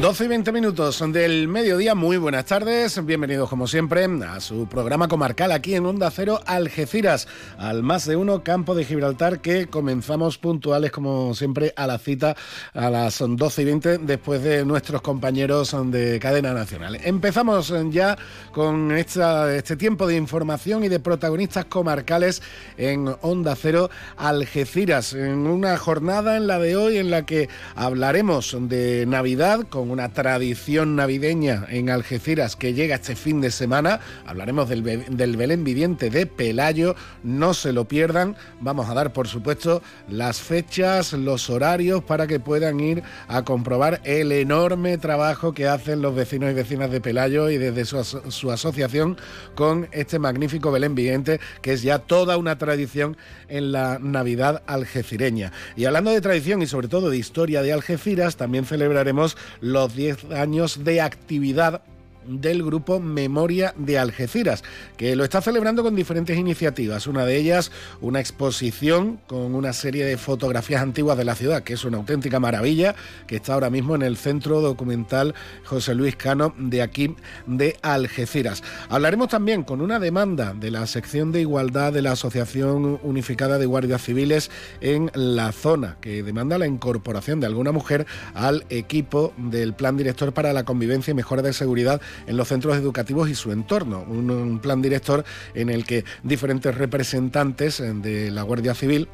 12 y 20 minutos del mediodía, muy buenas tardes, bienvenidos como siempre a su programa comarcal aquí en Onda Cero Algeciras, al más de uno campo de Gibraltar que comenzamos puntuales como siempre a la cita a las 12 y 20 después de nuestros compañeros de cadena nacional. Empezamos ya con esta, este tiempo de información y de protagonistas comarcales en Onda Cero Algeciras, en una jornada en la de hoy en la que hablaremos de Navidad con una tradición navideña en Algeciras que llega este fin de semana. Hablaremos del, del Belén Viviente de Pelayo, no se lo pierdan. Vamos a dar, por supuesto, las fechas, los horarios para que puedan ir a comprobar el enorme trabajo que hacen los vecinos y vecinas de Pelayo y desde su, su asociación con este magnífico Belén Viviente, que es ya toda una tradición en la Navidad algecireña. Y hablando de tradición y sobre todo de historia de Algeciras, también celebraremos los los 10 años de actividad del grupo Memoria de Algeciras, que lo está celebrando con diferentes iniciativas. Una de ellas, una exposición con una serie de fotografías antiguas de la ciudad, que es una auténtica maravilla, que está ahora mismo en el Centro Documental José Luis Cano de aquí de Algeciras. Hablaremos también con una demanda de la sección de igualdad de la Asociación Unificada de Guardias Civiles en la zona, que demanda la incorporación de alguna mujer al equipo del Plan Director para la Convivencia y Mejora de Seguridad en los centros educativos y su entorno. Un, plan director en el que diferentes representantes eh, de la Guardia Civil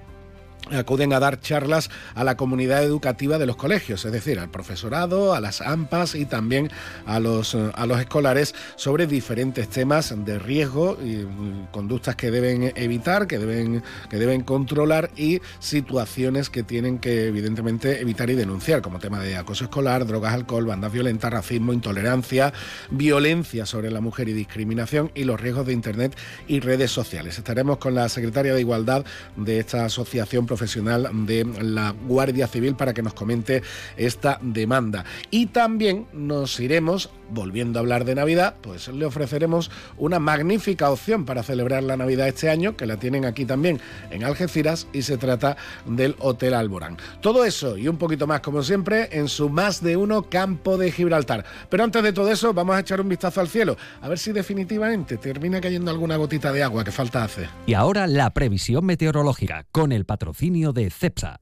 acuden a dar charlas a la comunidad educativa de los colegios, es decir, al profesorado, a las AMPAs y también a los, a los escolares sobre diferentes temas de riesgo y mm, conductas que deben evitar, que deben, que deben controlar y situaciones que tienen que evidentemente evitar y denunciar, como tema de acoso escolar, drogas, alcohol, bandas violentas, racismo, intolerancia, violencia sobre la mujer y discriminación y los riesgos de Internet y redes sociales. Estaremos con la secretaria de Igualdad de esta asociación profesional de la Guardia Civil para que nos comente esta demanda. Y también nos iremos, volviendo a hablar de Navidad, pues le ofreceremos una magnífica opción para celebrar la Navidad este año, que la tienen aquí también en Algeciras, y se trata del Hotel Alborán. Todo eso y un poquito más, como siempre, en su más de uno campo de Gibraltar. Pero antes de todo eso, vamos a echar un vistazo al cielo, a ver si definitivamente termina cayendo alguna gotita de agua que falta hacer. Y ahora la previsión meteorológica, con el patrocinio de CEPSA.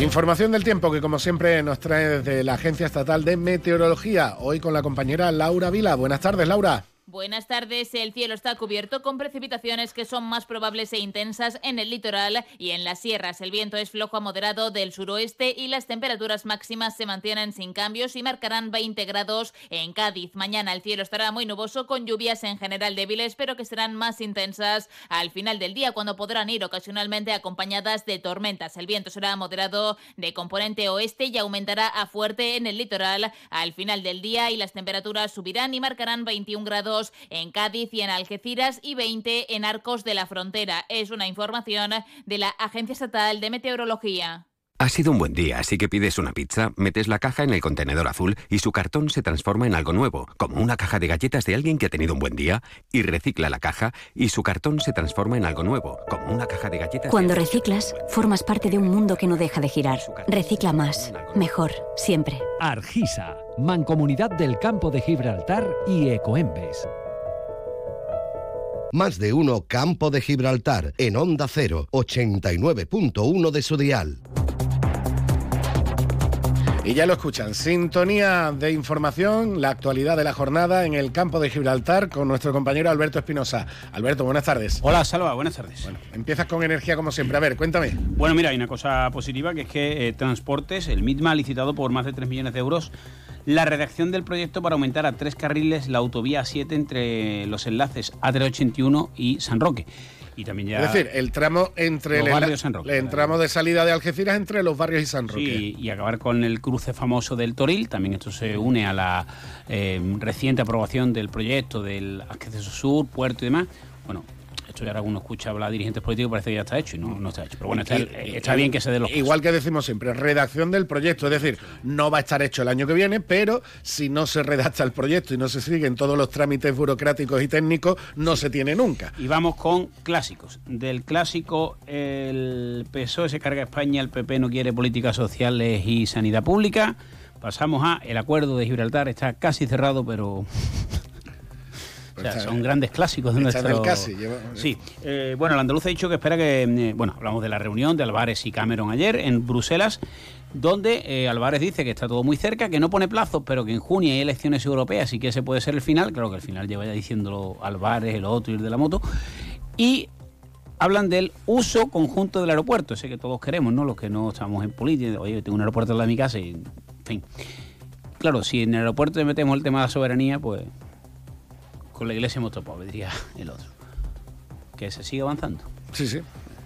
Información del tiempo que como siempre nos trae desde la Agencia Estatal de Meteorología, hoy con la compañera Laura Vila. Buenas tardes, Laura. Buenas tardes. El cielo está cubierto con precipitaciones que son más probables e intensas en el litoral y en las sierras. El viento es flojo a moderado del suroeste y las temperaturas máximas se mantienen sin cambios y marcarán 20 grados en Cádiz. Mañana el cielo estará muy nuboso con lluvias en general débiles, pero que serán más intensas al final del día cuando podrán ir ocasionalmente acompañadas de tormentas. El viento será moderado de componente oeste y aumentará a fuerte en el litoral al final del día y las temperaturas subirán y marcarán 21 grados en Cádiz y en Algeciras y 20 en Arcos de la Frontera. Es una información de la Agencia Estatal de Meteorología. Ha sido un buen día, así que pides una pizza, metes la caja en el contenedor azul y su cartón se transforma en algo nuevo, como una caja de galletas de alguien que ha tenido un buen día, y recicla la caja y su cartón se transforma en algo nuevo, como una caja de galletas. Cuando reciclas, formas parte de un mundo que no deja de girar. Recicla más, mejor, siempre. Argisa, Mancomunidad del Campo de Gibraltar y Ecoembes. Más de uno Campo de Gibraltar en Onda 0, 89.1 de su dial. Y ya lo escuchan, sintonía de información, la actualidad de la jornada en el campo de Gibraltar con nuestro compañero Alberto Espinosa. Alberto, buenas tardes. Hola, Salva, buenas tardes. Bueno, empiezas con energía como siempre. A ver, cuéntame. Bueno, mira, hay una cosa positiva que es que eh, Transportes, el MITMA, ha licitado por más de 3 millones de euros la redacción del proyecto para aumentar a tres carriles la autovía 7 entre los enlaces A381 y San Roque. Y también ya... Es decir, el tramo entre Los el, barrios San Roque, el tramo de salida de Algeciras entre los barrios y San Roque. Sí, y acabar con el cruce famoso del Toril. También esto se une a la eh, reciente aprobación del proyecto del acceso sur, puerto y demás. Bueno, esto ya ahora uno escucha hablar a dirigentes políticos parece que ya está hecho y no, no está hecho. Pero bueno, está, Y- está bien que se dé los Igual que decimos siempre, redacción del proyecto, es decir, no va a estar hecho el año que viene, pero si no se redacta el proyecto y no se siguen todos los trámites burocráticos y técnicos, no se tiene nunca. Y vamos con clásicos. Del clásico, el PSOE se carga a España, el PP no quiere políticas sociales y sanidad pública. Pasamos a el acuerdo de Gibraltar, está casi cerrado, pero... O sea, son grandes clásicos de nuestro... casi, lleva- Sí. Eh, bueno, el andaluz ha dicho que espera que... eh, bueno, hablamos de la reunión de Álvarez y Cameron ayer en Bruselas, donde eh, Álvarez dice que está todo muy cerca, que no pone plazos, pero que en junio hay elecciones europeas y que ese puede ser el final. Claro que el final lleva ya diciéndolo Álvarez, el otro y el de la moto. Y hablan del uso conjunto del aeropuerto, ese que todos queremos, ¿no? Los que no estamos en política, oye, tengo un aeropuerto al lado de mi casa y, en fin. Claro, si en el aeropuerto metemos el tema de la soberanía, pues con la iglesia hemos topado, diría el otro. Que se sigue avanzando. Sí, sí.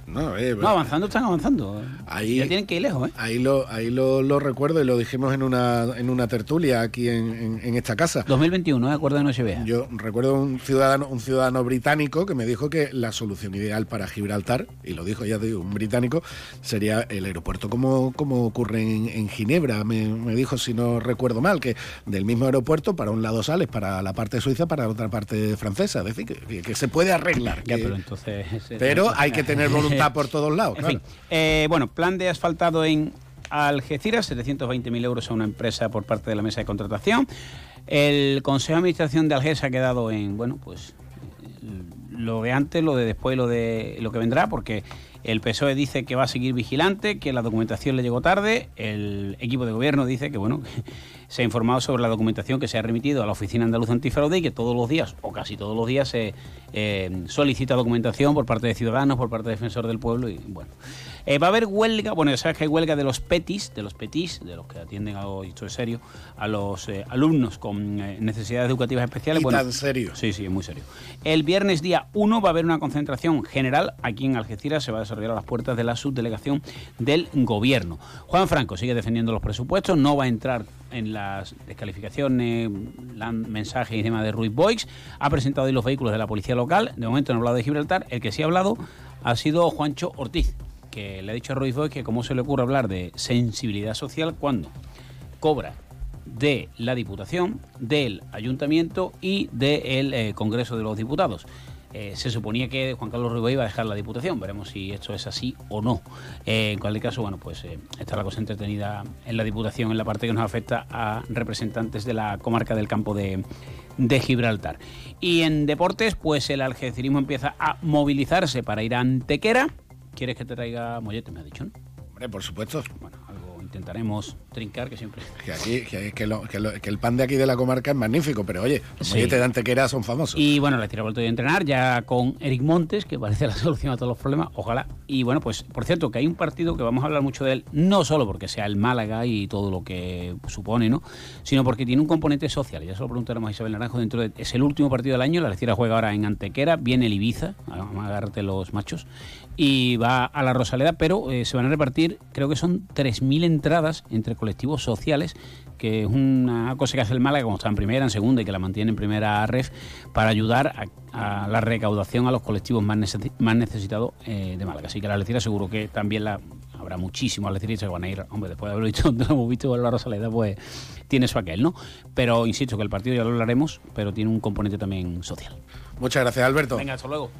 No, eh, No, avanzando están avanzando. Ahí- ya tienen que ir lejos, ¿eh? Ahí lo, ahí lo, lo recuerdo y lo dijimos en una, en una tertulia aquí en, en- en esta casa. 2021, ¿eh? Acuerdo de Nochevieja. Yo recuerdo un ciudadano, un ciudadano británico que me dijo que la solución ideal para Gibraltar, y lo dijo ya te digo, un británico, sería el aeropuerto como, como ocurre en, en Ginebra. Me, me dijo, si no recuerdo mal, que del mismo aeropuerto para un lado sales para la parte suiza, para la otra parte francesa. Es decir, que, que se puede arreglar. Ya, que- pero entonces... pero hay que tener voluntad por todos lados. En claro. fin, eh, bueno, plan de asfaltado en Algeciras, 720.000 euros a una empresa por parte de la mesa de contratación. El Consejo de Administración de Algeciras ha quedado en, bueno, pues eh, lo de antes, lo de después, lo de lo que vendrá, porque el PSOE dice que va a seguir vigilante, que la documentación le llegó tarde, el equipo de gobierno dice que, bueno, se ha informado sobre la documentación que se ha remitido a la Oficina Andaluza Antifraude y que todos los días, o casi todos los días, se eh, solicita documentación por parte de ciudadanos, por parte de defensor del pueblo y, bueno. Eh, va a haber huelga, bueno, ya sabes que hay huelga de los PETIS, de los PETIS, de los que atienden a los, esto es serio, a los eh, alumnos con eh, necesidades educativas especiales. Y bueno, tan serio. Sí, sí, es muy serio. El viernes día 1 va a haber una concentración general aquí en Algeciras, se va a desarrollar a las puertas de la subdelegación del gobierno. Juan Franco sigue defendiendo los presupuestos, no va a entrar en las descalificaciones, mensajes y demás de Ruiz Boix, ha presentado hoy los vehículos de la policía local, de momento no ha hablado de Gibraltar, el que sí ha hablado ha sido Juancho Ortiz, le ha dicho a Ruiz Boix que cómo se le ocurre hablar de sensibilidad social cuando cobra de la Diputación, del Ayuntamiento y del eh, Congreso de los Diputados. Eh, se suponía que Juan Carlos Rubio iba a dejar la Diputación, veremos si esto es así o no. Eh, en cualquier caso, bueno, pues está la cosa entretenida en la Diputación, en la parte que nos afecta a representantes de la comarca del campo de, de Gibraltar. Y en deportes, pues el algecirismo empieza a movilizarse para ir a Antequera. ¿Quieres que te traiga mollete? Me ha dicho, ¿no? Hombre, por supuesto. Bueno, algo intentaremos trincar, que siempre... Que aquí, que, que lo- que lo- que el pan de aquí de la comarca es magnífico, pero oye, los Sí. molletes de Antequera son famosos. Y bueno, la Estira ha vuelto a entrenar ya con Eric Montes, que parece la solución a todos los problemas, ojalá. Y bueno, pues por cierto, que hay un partido que vamos a hablar mucho de él, no solo porque sea el Málaga y todo lo que supone, ¿no? Sino porque tiene un componente social. Ya se lo preguntaremos a Isabel Naranjo dentro de... Es el último partido del año, la Estira juega ahora en Antequera, viene el Ibiza, vamos a agarrarte los machos, y va a la Rosaleda, pero eh, se van a repartir, creo que son 3.000 entradas entre colectivos sociales que es una cosa que hace el Málaga, como está en primera, en segunda y que la mantiene en primera ref, para ayudar a, a la recaudación a los colectivos más, necesi- más necesitados eh, de Málaga. Así que la Algeciras seguro que también la habrá muchísimos algeciras que van a ir, hombre, después de haberlo visto lo hemos visto en la Rosaleda, pues tiene su aquel, ¿no? Pero insisto que el partido ya lo hablaremos, pero tiene un componente también social. Muchas gracias, Alberto. Venga, hasta luego.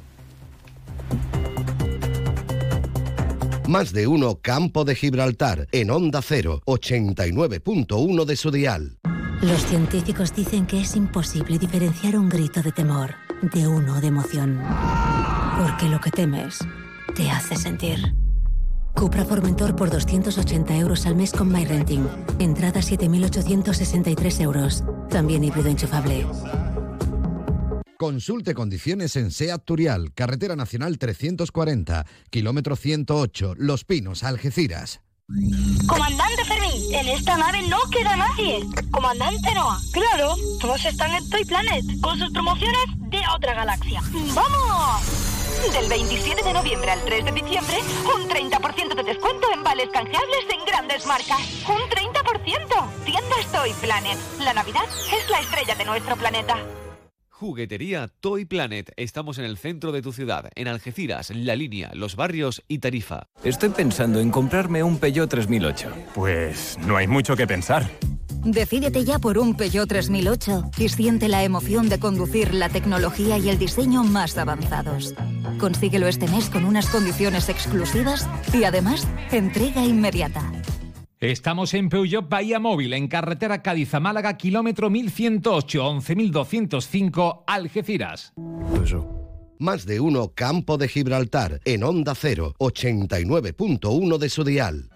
Más de uno Campo de Gibraltar en Onda 0, 89.1 de su dial. Los científicos dicen que es imposible diferenciar un grito de temor de uno de emoción. Porque lo que temes te hace sentir. Cupra Formentor por 280 euros al mes con MyRenting. Entrada 7.863 euros. También híbrido enchufable. Consulte condiciones en SEAT Turial, Carretera Nacional 340, kilómetro 108, Los Pinos, Algeciras. Comandante Fermín, en esta nave no queda nadie. Comandante Noah, claro, todos están en Toy Planet, con sus promociones de otra galaxia. ¡Vamos! Del 27 de noviembre al 3 de diciembre, un 30% de descuento en vales canjeables en grandes marcas. ¡Un 30%! Tiendas Toy Planet. La Navidad es la estrella de nuestro planeta. Juguetería Toy Planet. Estamos en el centro de tu ciudad, en Algeciras, La Línea, Los Barrios y Tarifa. Estoy pensando en comprarme un Peugeot 3008. Pues no hay mucho que pensar. Decídete ya por un Peugeot 3008 y siente la emoción de conducir la tecnología y el diseño más avanzados. Consíguelo este mes con unas condiciones exclusivas y además entrega inmediata. Estamos en Peugeot Bahía Móvil, en carretera Cádiz a Málaga, kilómetro 1108, 11205, Algeciras. Más de uno Campo de Gibraltar, en Onda 0, 89.1 de su dial.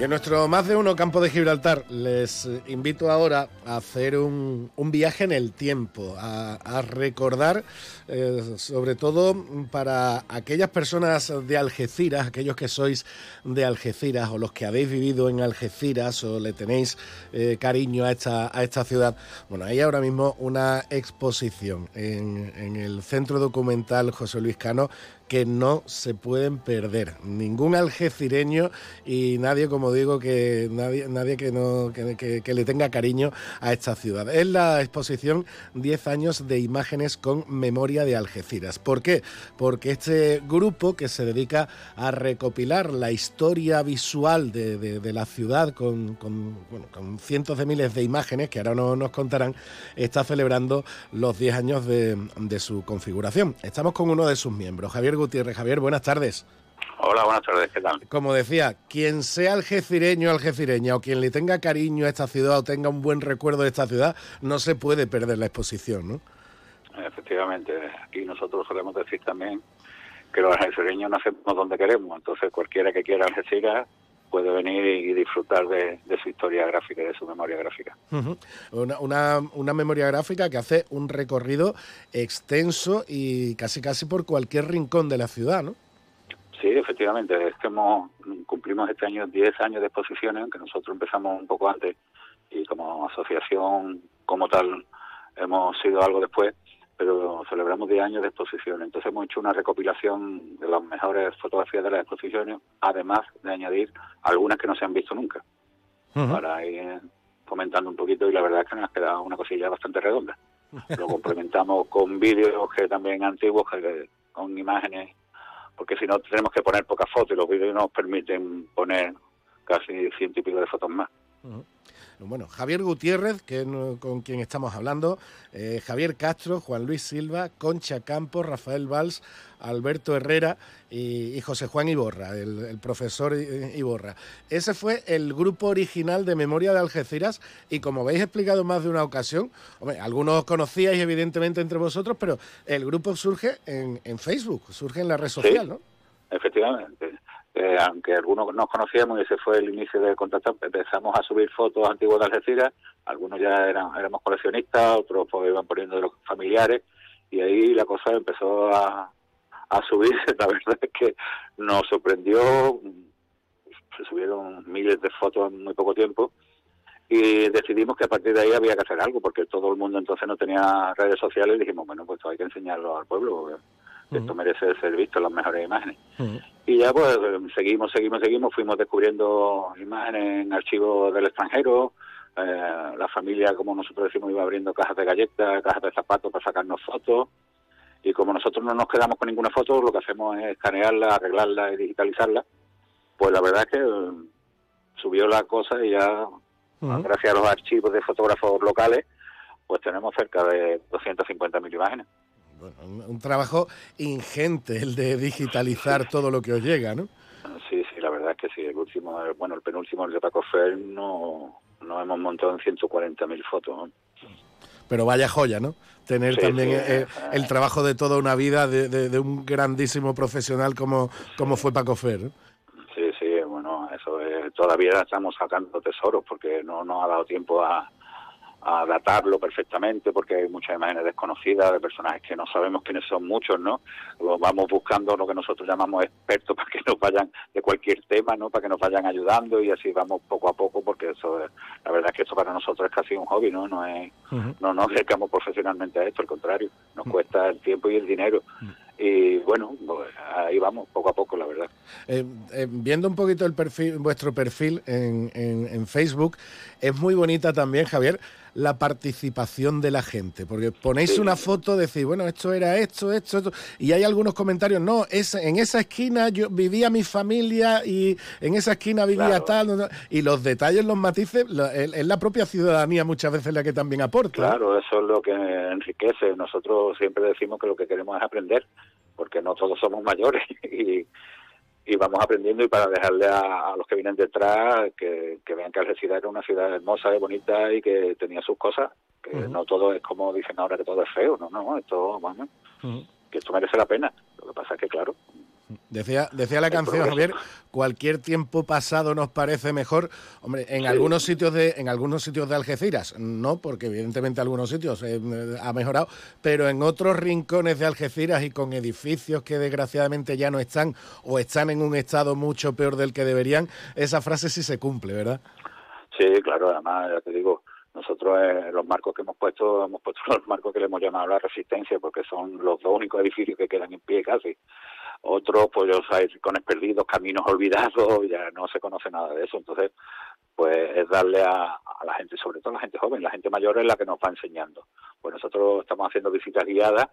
Y en nuestro más de uno campo de Gibraltar les invito ahora a hacer un, viaje en el tiempo, a, recordar, eh, sobre todo para aquellas personas de Algeciras, aquellos que sois de Algeciras o los que habéis vivido en Algeciras o le tenéis eh, cariño a esta, ciudad. Bueno, hay ahora mismo una exposición en el Centro Documental José Luis Cano que no se pueden perder. Ningún algecireño y nadie, como digo, que nadie, nadie que, no, que, que- le tenga cariño a esta ciudad. Es la exposición 10 años de imágenes con memoria de Algeciras. ¿Por qué? Porque este grupo que se dedica a recopilar la historia visual de, de- de la ciudad con, con, bueno, con cientos de miles de imágenes que ahora no- nos contarán, está celebrando los 10 años de, de su configuración. Estamos con uno de sus miembros, Javier Gutiérrez. Javier, buenas tardes. Hola, buenas tardes, ¿qué tal? Como decía, quien sea algecireño o algecireña o quien le tenga cariño a esta ciudad o tenga un buen recuerdo de esta ciudad, no se puede perder la exposición, ¿no? Efectivamente, aquí nosotros solemos decir también que los algecireños nacemos donde queremos, entonces cualquiera que quiera Algeciras puede venir y disfrutar de, de su historia gráfica y de su memoria gráfica. Ujú. una, una, una memoria gráfica que hace un recorrido extenso y casi casi por cualquier rincón de la ciudad, ¿no? Sí, efectivamente, es que hemos, cumplimos este año 10 años de exposiciones, aunque nosotros empezamos un poco antes y como asociación como tal hemos sido algo después, pero celebramos 10 años de exposiciones. Entonces hemos hecho una recopilación de las mejores fotografías de las exposiciones, además de añadir algunas que no se han visto nunca, para ir comentando un poquito y la verdad es que nos ha quedado una cosilla bastante redonda. Lo complementamos con vídeos que también antiguos, que, con imágenes, porque si no tenemos que poner pocas fotos y los vídeos nos permiten poner casi ciento y pico de fotos más. Bueno, Javier Gutiérrez, que es no- con quien estamos hablando, eh, Javier Castro, Juan Luis Silva, Concha Campos, Rafael Valls, Alberto Herrera y, y José Juan Iborra, el, el profesor I- Iborra. Ese fue el grupo original de Memoria de Algeciras y como habéis explicado más de una ocasión, hombre, algunos conocíais evidentemente entre vosotros, pero el grupo surge en, en Facebook, surge en la red social, ¿no? Efectivamente. Eh, aunque algunos nos conocíamos y ese fue el inicio del contacto, empezamos a subir fotos antiguas de Algeciras, algunos ya eran, éramos coleccionistas, otros pues iban poniendo de los familiares. Y ahí la cosa empezó a, a subirse. La verdad es que nos sorprendió, se subieron miles de fotos en muy poco tiempo. Y decidimos que a partir de ahí había que hacer algo porque todo el mundo entonces no tenía redes sociales y dijimos, bueno, pues hay que enseñarlo al pueblo, esto merece ser visto, las mejores imágenes. Y ya pues seguimos, seguimos, seguimos, fuimos descubriendo imágenes en archivos del extranjero, eh, la familia, como nosotros decimos, iba abriendo cajas de galletas, cajas de zapatos para sacarnos fotos, y como nosotros no nos quedamos con ninguna foto, lo que hacemos es escanearla, arreglarla y digitalizarla, pues la verdad es que eh, subió la cosa y ya, gracias a los archivos de fotógrafos locales, pues tenemos cerca de 250.000 imágenes. Un, un trabajo ingente el de digitalizar todo lo que os llega, ¿no? Sí, sí, la verdad es que sí. El último, el- bueno, el penúltimo, el de Paco Fer, no, nos hemos montado en 140.000 fotos. ¿no? Pero vaya joya, ¿no? Tener Sí, también sí, eh, el trabajo de toda una vida de, de- de un grandísimo profesional como, como fue Paco Fer. ¿no? Sí, sí, bueno, eso es, todavía estamos sacando tesoros porque no nos ha dado tiempo a, a datarlo perfectamente porque hay muchas imágenes desconocidas de personajes que no sabemos quiénes son muchos, ¿no? Vamos buscando lo que nosotros llamamos expertos para que nos vayan de cualquier tema, ¿no? Para que nos vayan ayudando y así vamos poco a poco porque eso la verdad es que esto para nosotros es casi un hobby, ¿no? No es no nos dedicamos profesionalmente a esto, al contrario, nos cuesta el tiempo y el dinero. Y bueno, pues ahí vamos poco a poco, la verdad. Eh, eh, viendo un poquito el perfil, vuestro perfil en, en, en Facebook, es muy bonita también, Javier, la participación de la gente, porque ponéis una foto, decís, bueno, esto era esto, esto, esto, y hay algunos comentarios, no, es, en esa esquina yo vivía mi familia y en esa esquina vivía tal, y los detalles, los matices, es la propia ciudadanía muchas veces la que también aporta. Claro, eso es lo que enriquece. Nosotros siempre decimos que lo que queremos es aprender, porque no todos somos mayores y y vamos aprendiendo y para dejarle a, los que vienen detrás que, vean que Algeciras era una ciudad hermosa y bonita y que tenía sus cosas, que no todo es como dicen ahora que todo es feo, no, no, esto, vamos, que esto merece la pena. Lo que pasa es que, claro, Decía, decía la canción, Javier, cualquier tiempo pasado nos parece mejor. Hombre, en algunos sitios de, en algunos sitios de Algeciras, no, porque evidentemente algunos sitios eh, ha mejorado, pero en otros rincones de Algeciras y con edificios que desgraciadamente ya no están o están en un estado mucho peor del que deberían, esa frase sí se cumple, ¿verdad? Sí, claro, además, ya te digo, nosotros eh, los marcos que hemos puesto, hemos puesto los marcos que le hemos llamado la resistencia, porque son los dos únicos edificios que quedan en pie casi otros pues hay rincones perdidos, caminos olvidados, ya no se conoce nada de eso, entonces pues es darle a, la gente, sobre todo a la gente joven, la gente mayor es la que nos va enseñando. Pues nosotros estamos haciendo visitas guiadas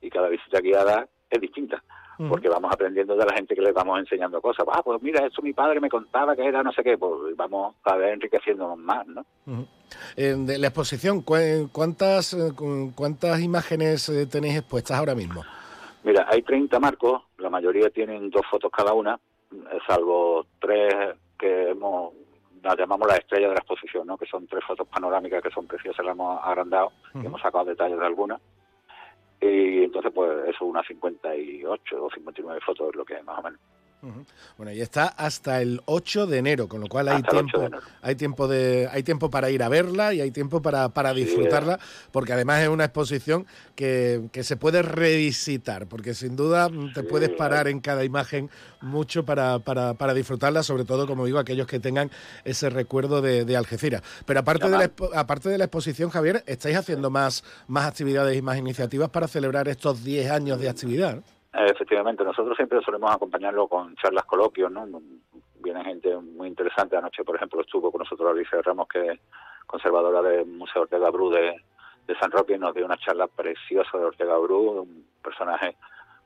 y cada visita guiada es distinta, porque vamos aprendiendo de la gente que les vamos enseñando cosas. Ah, pues mira, esto mi padre me contaba que era no sé qué, pues vamos a ver enriqueciéndonos más, ¿no? de la exposición, ¿cuántas, eh, cuántas imágenes eh, tenéis expuestas ahora mismo? Mira, hay 30 marcos, la mayoría tienen dos fotos cada una, salvo tres que hemos, las llamamos las estrellas de la exposición, ¿no? que son tres fotos panorámicas que son preciosas, las hemos agrandado, y hemos sacado detalles de algunas. Y entonces, pues eso, es unas 58 o 59 fotos es lo que es más o menos. Bueno, y está hasta el 8 de enero, con lo cual hay tiempo, hay tiempo de, hay tiempo para ir a verla y hay tiempo para, para disfrutarla, porque además es una exposición que, que, se puede revisitar, porque sin duda te puedes parar en cada imagen mucho para, para, para, disfrutarla, sobre todo, como digo, aquellos que tengan ese recuerdo de, de Algeciras. Pero aparte de, la, aparte de la exposición, Javier, estáis haciendo más, más actividades y más iniciativas para celebrar estos 10 años de actividad. Efectivamente, nosotros siempre solemos acompañarlo con charlas coloquios, ¿no? Viene gente muy interesante. Anoche, por ejemplo, estuvo con nosotros Alicia Ramos, que es conservadora del Museo Ortega Bru de, San Roque, y nos dio una charla preciosa de Ortega Bru, un personaje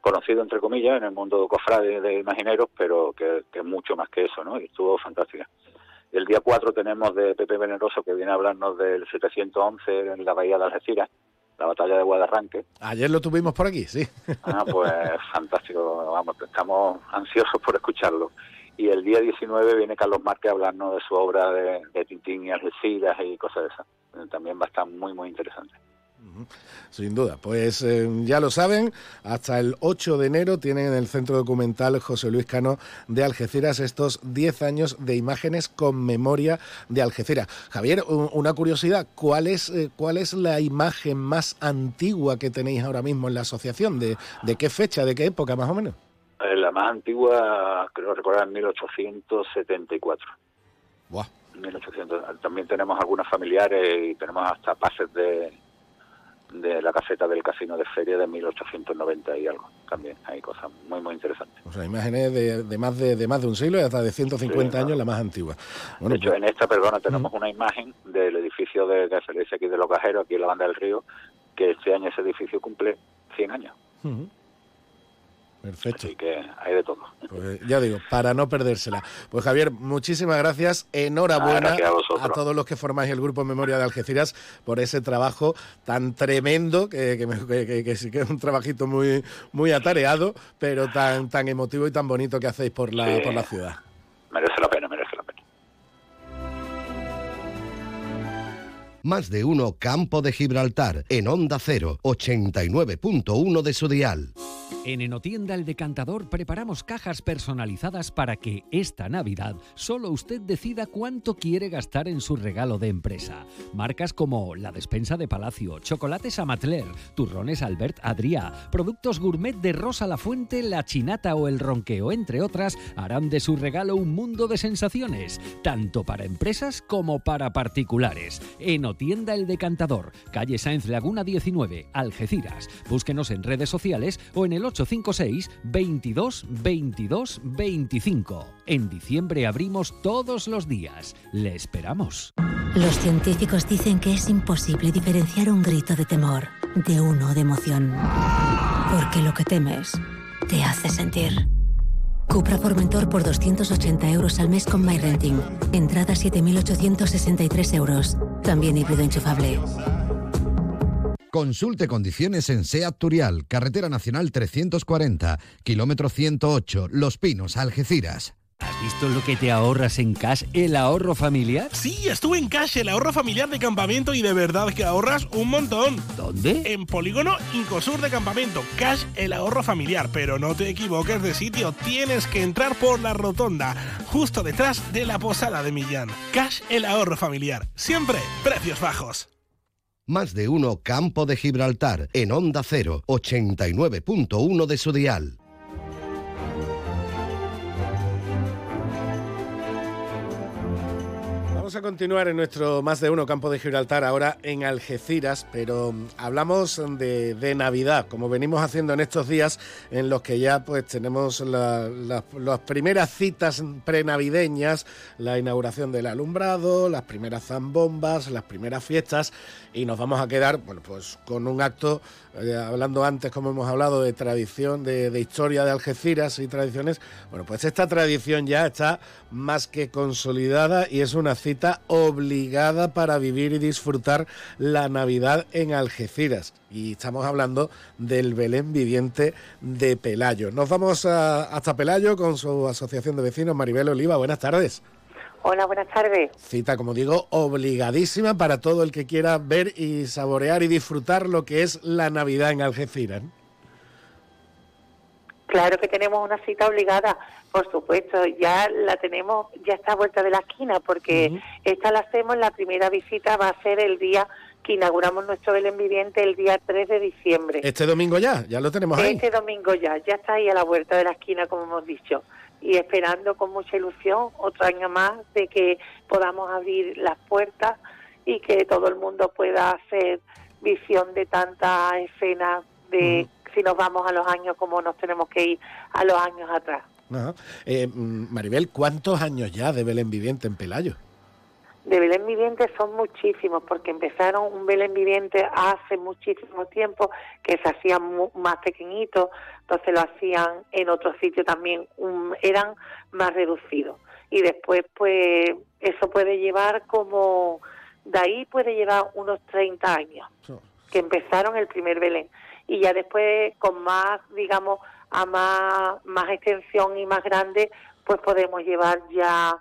conocido, entre comillas, en el mundo cofrade de imagineros, pero que, es mucho más que eso, ¿no? Y estuvo fantástica. El día 4 tenemos de Pepe Veneroso, que viene a hablarnos del 711 en la Bahía de Algeciras, la batalla de Guadarranque. Ayer lo tuvimos por aquí, sí. Ah, pues fantástico, vamos, estamos ansiosos por escucharlo. Y el día 19 viene Carlos Márquez a hablarnos de su obra de, de Tintín y Algeciras y cosas de esas. También va a estar muy, muy interesante. Sin duda, pues eh, ya lo saben, hasta el 8 de enero tienen en el Centro Documental José Luis Cano de Algeciras estos 10 años de imágenes con memoria de Algeciras. Javier, una curiosidad, ¿cuál es, eh, ¿cuál es la imagen más antigua que tenéis ahora mismo en la asociación? ¿De, de qué fecha, de qué época más o menos? Eh, la más antigua, creo recordar, en 1874. Buah. 1800. También tenemos algunas familiares y tenemos hasta pases de de la caseta del casino de feria de 1890 y algo. También hay cosas muy, muy interesantes. O sea, imágenes de, de más de, de, más de un siglo y hasta de 150 años, la más antigua. de hecho, pues en esta, perdona, tenemos una imagen del edificio de, de aquí de Los Cajeros, aquí en la banda del río, que este año ese edificio cumple 100 años. Perfecto. Así que hay de todo. Pues ya digo, para no perdérsela. Pues Javier, muchísimas gracias. Enhorabuena a, todos los que formáis el Grupo Memoria de Algeciras por ese trabajo tan tremendo, que, que, sí que es un trabajito muy, muy atareado, pero tan, tan emotivo y tan bonito que hacéis por la, por la ciudad. Más de uno Campo de Gibraltar en Onda 0, 89.1 de su dial. En Enotienda El Decantador preparamos cajas personalizadas para que esta Navidad solo usted decida cuánto quiere gastar en su regalo de empresa. Marcas como la despensa de Palacio, chocolates Amatler, turrones Albert Adrià, productos gourmet de Rosa La Fuente, La Chinata o El Ronqueo, entre otras, harán de su regalo un mundo de sensaciones, tanto para empresas como para particulares. Enotienda El Decantador, calle Sáenz Laguna 19, Algeciras. Búsquenos en redes sociales o en el 856 22 22 25. En diciembre abrimos todos los días. Le esperamos. Los científicos dicen que es imposible diferenciar un grito de temor de uno de emoción. Porque lo que temes te hace sentir. Cupra Formentor por 280 euros al mes con MyRenting. Entrada 7.863 euros. También híbrido enchufable. Consulte condiciones en SEAT Turial, Carretera Nacional 340, kilómetro 108, Los Pinos, Algeciras. ¿Has visto lo que te ahorras en Cash, el ahorro familiar? Sí, estuve en Cash, el ahorro familiar de campamento y de verdad que ahorras un montón. ¿Dónde? En Polígono Incosur de Campamento, Cash, el ahorro familiar. Pero no te equivoques de sitio, tienes que entrar por la rotonda, justo detrás de la posada de Millán. Cash, el ahorro familiar. Siempre precios bajos. Más de uno Campo de Gibraltar en Onda 0, 89.1 de su dial. Vamos a continuar en nuestro más de uno campo de Gibraltar, ahora en Algeciras, pero mm, hablamos de, de Navidad, como venimos haciendo en estos días, en los que ya pues tenemos la- la- las primeras citas prenavideñas, la inauguración del alumbrado, las primeras zambombas, las primeras fiestas, y nos vamos a quedar, bueno, pues con un acto, eh, hablando antes, como hemos hablado, de tradición, de, historia de Algeciras y tradiciones, bueno, pues esta tradición ya está más que consolidada y es una cita obligada para vivir y disfrutar la Navidad en Algeciras. Y estamos hablando del Belén viviente de Pelayo. Nos vamos a- hasta Pelayo con su asociación de vecinos, Maribel Oliva. Buenas tardes. Hola, buenas tardes. Cita, como digo, obligadísima para todo el que quiera ver y saborear y disfrutar lo que es la Navidad en Algeciras. ¿no? Claro que tenemos una cita obligada, por supuesto, ya la tenemos, ya está a vuelta de la esquina, porque esta la hacemos, la primera visita va a ser el día que inauguramos nuestro Belén Viviente, el día 3 de diciembre. Este domingo ya, ya lo tenemos ahí. Este domingo ya, ya está ahí a la vuelta de la esquina, como hemos dicho, y esperando con mucha ilusión otro año más de que podamos abrir las puertas y que todo el mundo pueda hacer visión de tantas escenas de si nos vamos a los años como nos tenemos que ir a los años atrás. Eh, mm, Maribel, ¿cuántos años ya de Belén Viviente en Pelayo? De Belén Viviente son muchísimos, porque empezaron un Belén Viviente hace muchísimo tiempo, que se hacían más pequeñitos, entonces lo hacían en otro sitio también, un- eran más reducidos. Y después, pues, eso puede llevar como, de ahí puede llevar unos 30 años, que empezaron el primer Belén. Y ya después, con más, digamos, a más, más extensión y más grande, pues podemos llevar ya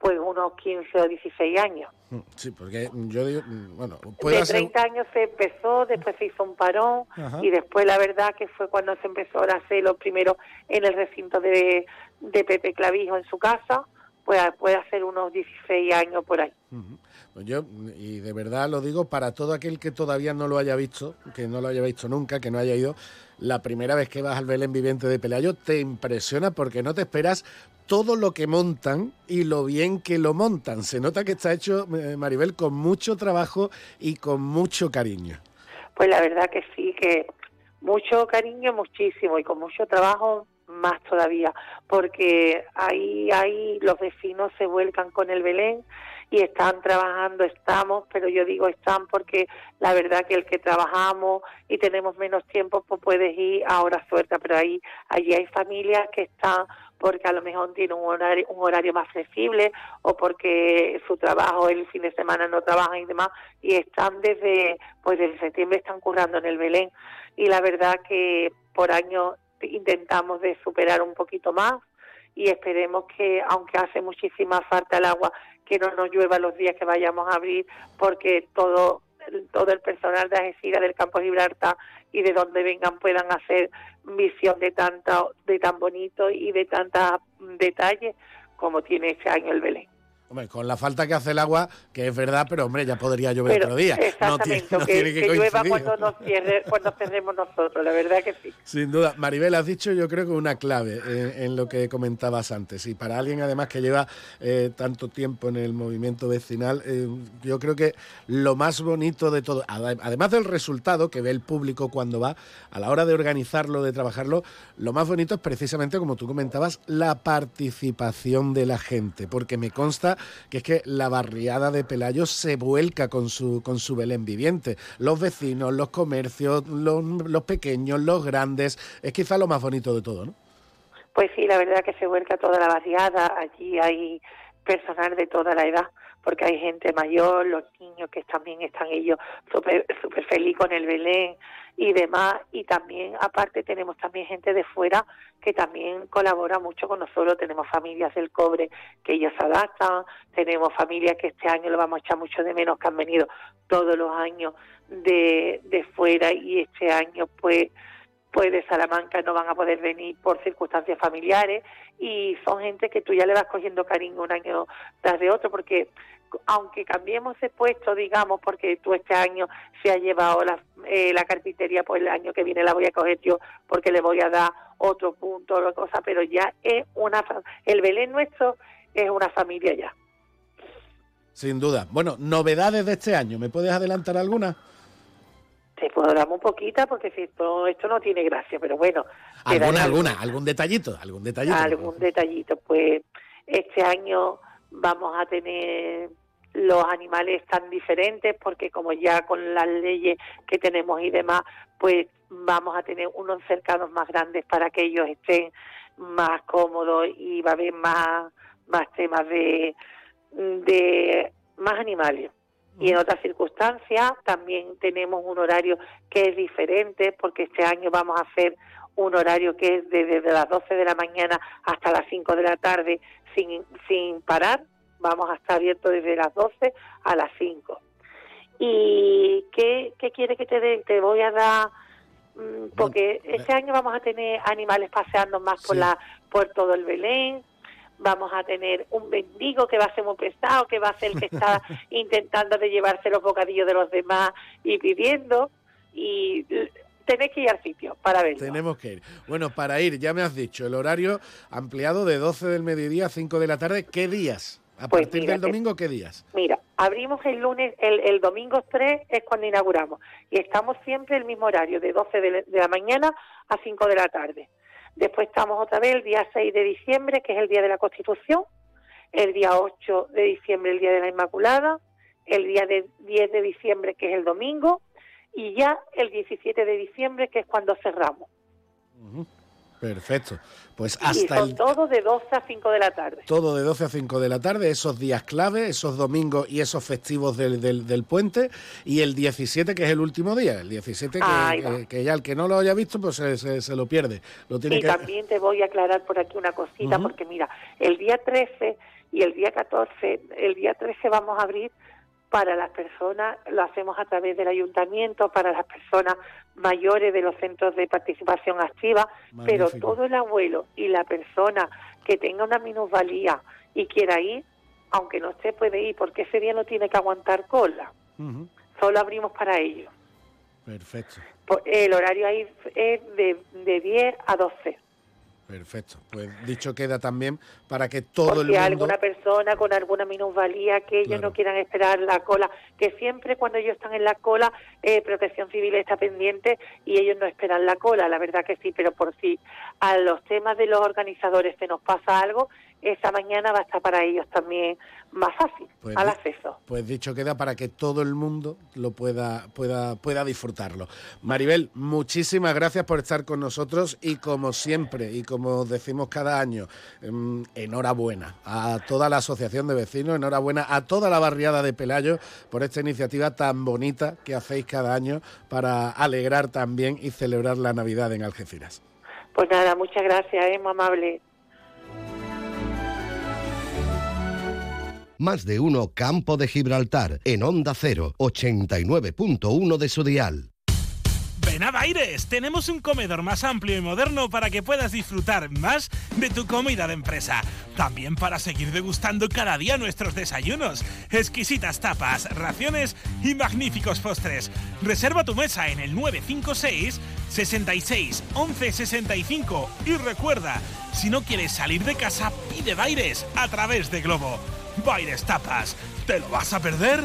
pues unos 15 o 16 años. Mm, Sí, porque yo digo, mm, bueno, puedo De hacer... 30 años se empezó, después se hizo un parón Ajá. y después la verdad que fue cuando se empezó a hacer lo primero en el recinto de, de Pepe Clavijo en su casa, pues puede hacer unos 16 años por ahí. Pues yo, y de verdad lo digo para todo aquel que todavía no lo haya visto, que no lo haya visto nunca, que no haya ido, la primera vez que vas al Belén Viviente de Pelayo te impresiona porque no te esperas todo lo que montan y lo bien que lo montan. Se nota que está hecho, eh, Maribel, con mucho trabajo y con mucho cariño. Pues la verdad que sí, que mucho cariño, muchísimo y con mucho trabajo más todavía, porque ahí, ahí los vecinos se vuelcan con el Belén y están trabajando, estamos, pero yo digo están porque la verdad que el que trabajamos y tenemos menos tiempo, pues puedes ir a hora suelta, pero ahí, allí hay familias que están porque a lo mejor tienen un horario, un horario más flexible o porque su trabajo el fin de semana no trabajan y demás y están desde pues desde septiembre están currando en el Belén. Y la verdad que por año intentamos de superar un poquito más y esperemos que aunque hace muchísima falta el agua que no nos llueva los días que vayamos a abrir porque todo todo el personal de Algeciras del campo de Gibraltar y de donde vengan puedan hacer visión de tanta, de tan bonito y de tantos detalles como tiene este año el Belén. Hombre, con la falta que hace el agua, que es verdad, pero hombre, ya podría llover otro día. Exactamente, que, llueva cuando nos, cierre, cuando cerremos nosotros, la verdad que sí. Sin duda. Maribel, has dicho yo creo que una clave en, lo que comentabas antes. Y para alguien además que lleva eh, tanto tiempo en el movimiento vecinal, eh, yo creo que lo más bonito de todo, además del resultado que ve el público cuando va, a la hora de organizarlo, de trabajarlo, lo más bonito es precisamente, como tú comentabas, la participación de la gente. Porque me consta que es que la barriada de Pelayo se vuelca con su, con su Belén viviente. Los vecinos, los comercios, los, los pequeños, los grandes, es quizá lo más bonito de todo, ¿no? Pues sí, la verdad que se vuelca toda la barriada, allí hay personal de toda la edad, porque hay gente mayor, los niños que también están ellos súper super feliz con el Belén, y demás. Y también, aparte, tenemos también gente de fuera que también colabora mucho con nosotros. Tenemos familias del cobre que ellos adaptan, tenemos familias que este año lo vamos a echar mucho de menos, que han venido todos los años de, de fuera y este año, pues, pues de Salamanca no van a poder venir por circunstancias familiares y son gente que tú ya le vas cogiendo cariño un año tras de otro porque aunque cambiemos de puesto, digamos, porque tú este año se ha llevado la, eh, la carpintería, pues el año que viene la voy a coger yo porque le voy a dar otro punto o cosa, pero ya es una, el Belén nuestro es una familia ya. Sin duda. Bueno, novedades de este año, ¿me puedes adelantar alguna? Puedo dar un poquita porque si esto, esto no tiene gracia, pero bueno. ¿Alguna, alguna? ¿Algún detallito? ¿Algún detallito? Algún detallito. Pues este año vamos a tener los animales tan diferentes porque como ya con las leyes que tenemos y demás, pues vamos a tener unos cercanos más grandes para que ellos estén más cómodos y va a haber más, más temas de, de más animales. Y en otras circunstancias también tenemos un horario que es diferente porque este año vamos a hacer un horario que es desde las 12 de la mañana hasta las 5 de la tarde sin, sin parar vamos a estar abiertos desde las 12 a las 5. ¿Y qué, qué quiere que te dé? Te voy a dar, mm, porque este año vamos a tener animales paseando más por, la, por todo el Belén, vamos a tener un bendigo que va a ser muy pesado, que va a ser el que está intentando de llevarse los bocadillos de los demás y pidiendo, y tenéis que ir al sitio para verlo. Tenemos que ir. Bueno, para ir, ya me has dicho, el horario ampliado de 12 del mediodía a 5 de la tarde, ¿qué días? ¿A pues partir del domingo qué días? Mira, abrimos el lunes, el, domingo 3 es cuando inauguramos y estamos siempre el mismo horario, de 12 de, la mañana a 5 de la tarde. Después estamos otra vez el día 6 de diciembre, que es el día de la Constitución, el día 8 de diciembre, el día de la Inmaculada, el día de 10 de diciembre, que es el domingo, y ya el 17 de diciembre, que es cuando cerramos. Perfecto. Pues hasta y son todo de 12 a 5 de la tarde. Todo de 12 a 5 de la tarde, esos días clave, esos domingos y esos festivos del, del, puente. Y el 17, que es el último día. El 17, que, que, ya el que no lo haya visto, pues se, se, lo pierde. Lo tiene y también te voy a aclarar por aquí una cosita, porque mira, el día 13 y el día 14, el día 13 vamos a abrir para las personas, lo hacemos a través del ayuntamiento, para las personas mayores de los centros de participación activa, pero todo el abuelo y la persona que tenga una minusvalía y quiera ir, aunque no esté, puede ir, porque ese día no tiene que aguantar cola. Solo abrimos para ellos. Perfecto. El horario ahí es de, de 10 a 12. Perfecto. Pues dicho queda también para que todo el mundo... alguna persona con alguna minusvalía que ellos no quieran esperar la cola, que siempre cuando ellos están en la cola, eh, Protección Civil está pendiente y ellos no esperan la cola, la verdad que sí, pero por si a los temas de los organizadores se nos pasa algo, esa mañana va a estar para ellos también más fácil pues al acceso. Pues dicho queda para que todo el mundo lo pueda, pueda, pueda disfrutarlo. Maribel, muchísimas gracias por estar con nosotros y como siempre y como decimos cada año, em, enhorabuena a toda la asociación de vecinos, enhorabuena a toda la barriada de Pelayo por esta iniciativa tan bonita que hacéis cada año para alegrar también y celebrar la Navidad en Algeciras. Pues nada, muchas gracias, es muy amable. Más de uno Campo de Gibraltar en Onda 0, 89.1 de su dial. Ven a Baires, tenemos un comedor más amplio y moderno para que puedas disfrutar más de tu comida de empresa. También para seguir degustando cada día nuestros desayunos, exquisitas tapas, raciones y magníficos postres. Reserva tu mesa en el 956 66 11 65 y recuerda, si no quieres salir de casa, pide Baires a través de Globo. Baires Tapas, ¿te lo vas a perder?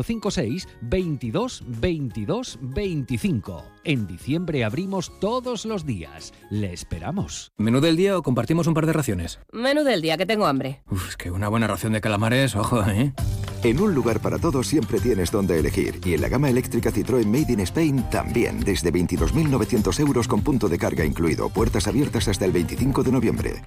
856 22 22 25. En diciembre abrimos todos los días. Le esperamos. ¿Menú del día o compartimos un par de raciones? Menú del día, que tengo hambre. Uf, es que una buena ración de calamares, ojo, ¿eh? En un lugar para todos siempre tienes donde elegir. Y en la gama eléctrica Citroën Made in Spain también. Desde 22.900 euros con punto de carga incluido. Puertas abiertas hasta el 25 de noviembre.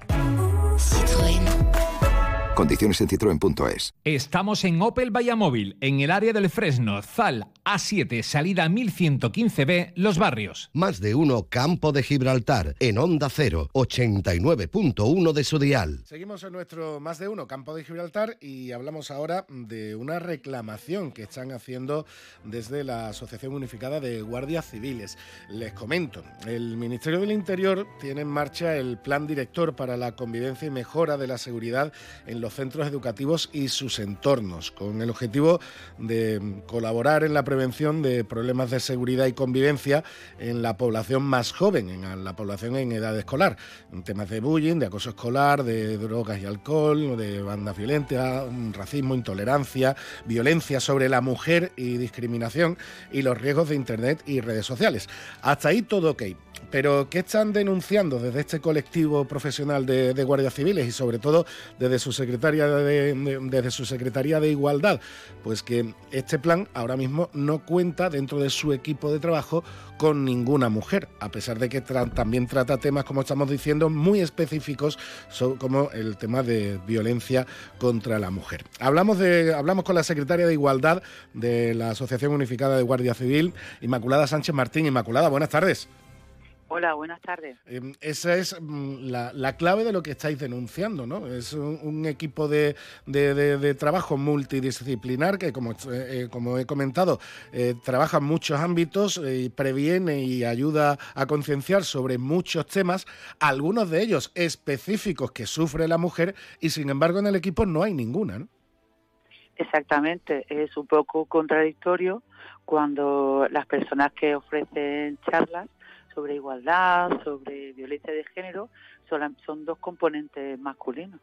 Condiciones en citroen.es. Estamos en Opel Vallamóvil, en el área del Fresno, Zal, A7, salida 1115B, Los Barrios. Más de uno Campo de Gibraltar, en Onda 0, 89.1 de su dial. Seguimos en nuestro Más de uno Campo de Gibraltar y hablamos ahora de una reclamación que están haciendo desde la Asociación Unificada de Guardias Civiles. Les comento, el Ministerio del Interior tiene en marcha el Plan Director para la Convivencia y Mejora de la Seguridad en los centros educativos y sus entornos, con el objetivo de colaborar en la prevención de problemas de seguridad y convivencia en la población más joven, en la población en edad escolar, temas de bullying, de acoso escolar, de drogas y alcohol, de bandas violentas, racismo, intolerancia, violencia sobre la mujer y discriminación y los riesgos de Internet y redes sociales. Hasta ahí todo ok. Pero, ¿qué están denunciando desde este colectivo profesional de, de guardias civiles y sobre todo desde su secretaria de, de- desde su secretaría de igualdad? Pues que este plan ahora mismo no cuenta dentro de su equipo de trabajo con ninguna mujer, a pesar de que también trata temas, como estamos diciendo, muy específicos, como el tema de violencia contra la mujer. Hablamos, de, hablamos con la secretaria de Igualdad de la Asociación Unificada de Guardia Civil, Inmaculada Sánchez Martín. Inmaculada, buenas tardes. Hola, buenas tardes. Eh, esa es mm, la, la clave de lo que estáis denunciando, ¿no? Es un, un equipo de, de- de- de trabajo multidisciplinar que, como, eh, eh, como he comentado, eh, trabaja en muchos ámbitos eh, y previene y ayuda a concienciar sobre muchos temas, algunos de ellos específicos que sufre la mujer y, sin embargo, en el equipo no hay ninguna, ¿no? Exactamente, es un poco contradictorio cuando las personas que ofrecen charlas sobre igualdad, sobre violencia de género, son, son dos componentes masculinos.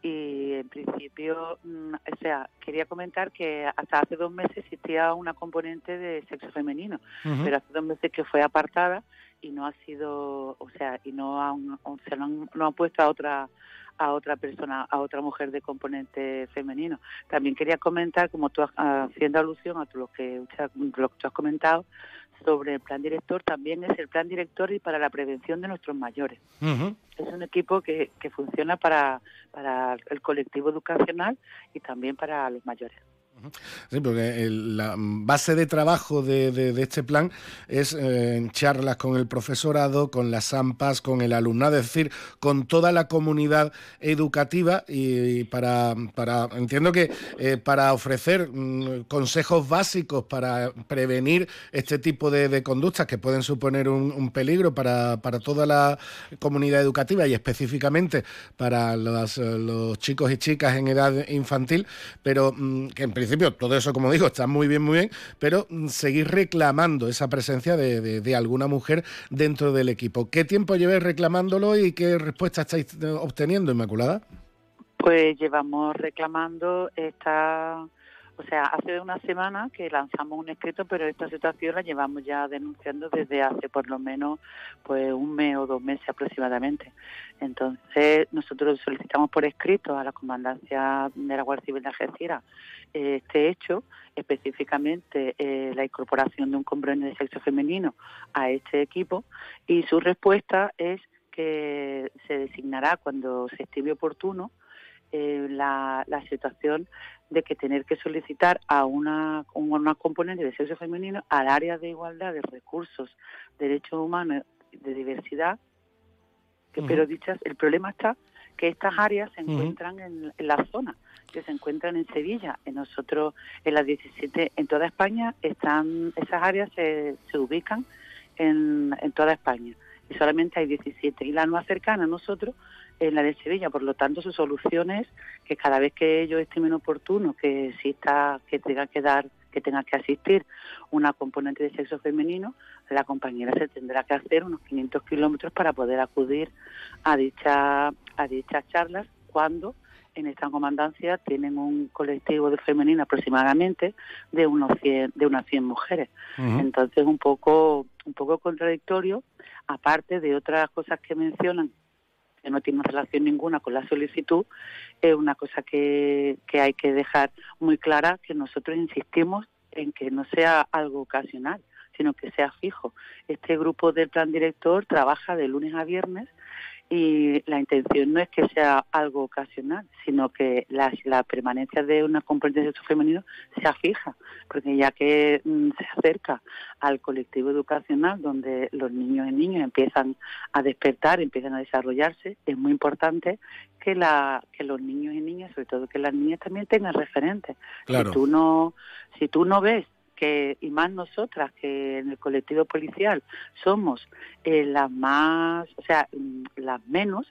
Y en principio, mm, o sea, quería comentar que hasta hace dos meses existía una componente de sexo femenino, pero hace dos meses que fue apartada y no ha sido, o sea, y no han, o sea, no han, no han puesto a otra a otra persona, a otra mujer de componente femenino. También quería comentar, como tú haciendo alusión a lo que, lo que tú has comentado sobre el plan director, también es el plan director y para la prevención de nuestros mayores. Es un equipo que, que funciona para, para el colectivo educacional y también para los mayores. Sí, porque la base de trabajo de, este plan es eh, charlas con el profesorado, con las AMPAs, con el alumnado, es decir, con toda la comunidad educativa y, para, para, entiendo que eh, para ofrecer mm, consejos básicos para prevenir este tipo de, conductas que pueden suponer un, peligro para, para toda la comunidad educativa y específicamente para los, eh, los chicos y chicas en edad infantil, pero mm, que en principio todo eso, como digo, está muy bien, muy bien, pero mm, seguir reclamando esa presencia de, de- de alguna mujer dentro del equipo. ¿Qué tiempo lleváis reclamándolo y qué respuesta estáis eh, obteniendo, Inmaculada? Pues llevamos reclamando esta, o sea, hace una semana que lanzamos un escrito, pero esta situación la llevamos ya denunciando desde hace por lo menos pues un mes o dos meses aproximadamente. Entonces, nosotros solicitamos por escrito a la Comandancia de la Guardia Civil de Algeciras eh, este hecho, específicamente eh, la incorporación de un componente de sexo femenino a este equipo, y su respuesta es que se designará cuando se estime oportuno eh, la, la, situación de que tener que solicitar a una, una componente de sexo femenino al área de igualdad de recursos, derechos humanos, de diversidad, que, pero dichas, el problema está que estas áreas se encuentran en, la zona, que se encuentran en Sevilla, en nosotros en las 17, en toda España están, esas áreas se, se ubican en, en toda España. Y solamente hay 17 y la más cercana a nosotros en la de Sevilla. Por lo tanto, su solución es que cada vez que ellos estimen oportuno que exista, que tenga que dar, que tenga que asistir una componente de sexo femenino, la compañera se tendrá que hacer unos 500 kilómetros para poder acudir a dicha a dichas charlas cuando en esta comandancia tienen un colectivo de femenino aproximadamente de unos 100, de unas 100 mujeres. Entonces, un poco un poco contradictorio, aparte de otras cosas que mencionan que no tiene relación ninguna con la solicitud, es una cosa que, que hay que dejar muy clara, que nosotros insistimos en que no sea algo ocasional, sino que sea fijo. Este grupo del plan director trabaja de lunes a viernes y la intención no es que sea algo ocasional, sino que la, la permanencia de una componente de sexo femenino sea fija, porque ya que mm, se acerca al colectivo educacional donde los niños y niñas empiezan a despertar, empiezan a desarrollarse, es muy importante que la que los niños y niñas, sobre todo que las niñas también tengan referentes. Si tú no si tú no ves y más nosotras que en el colectivo policial somos eh, las más, o sea, mm, las menos,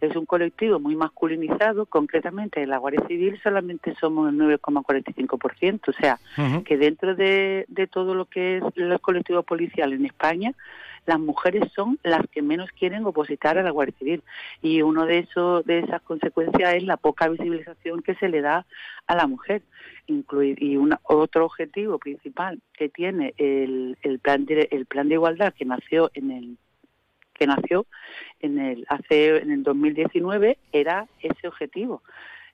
es un colectivo muy masculinizado, concretamente en la Guardia Civil solamente somos el 9,45%, o sea, que dentro de, de todo lo que es el colectivo policial en España, las mujeres son las que menos quieren opositar a la Guardia Civil. Y uno de esos de esas consecuencias es la poca visibilización que se le da a la mujer. Incluir y un otro objetivo principal que tiene el, el plan de, el plan de igualdad que nació en el que nació en el hace en el 2019 era ese objetivo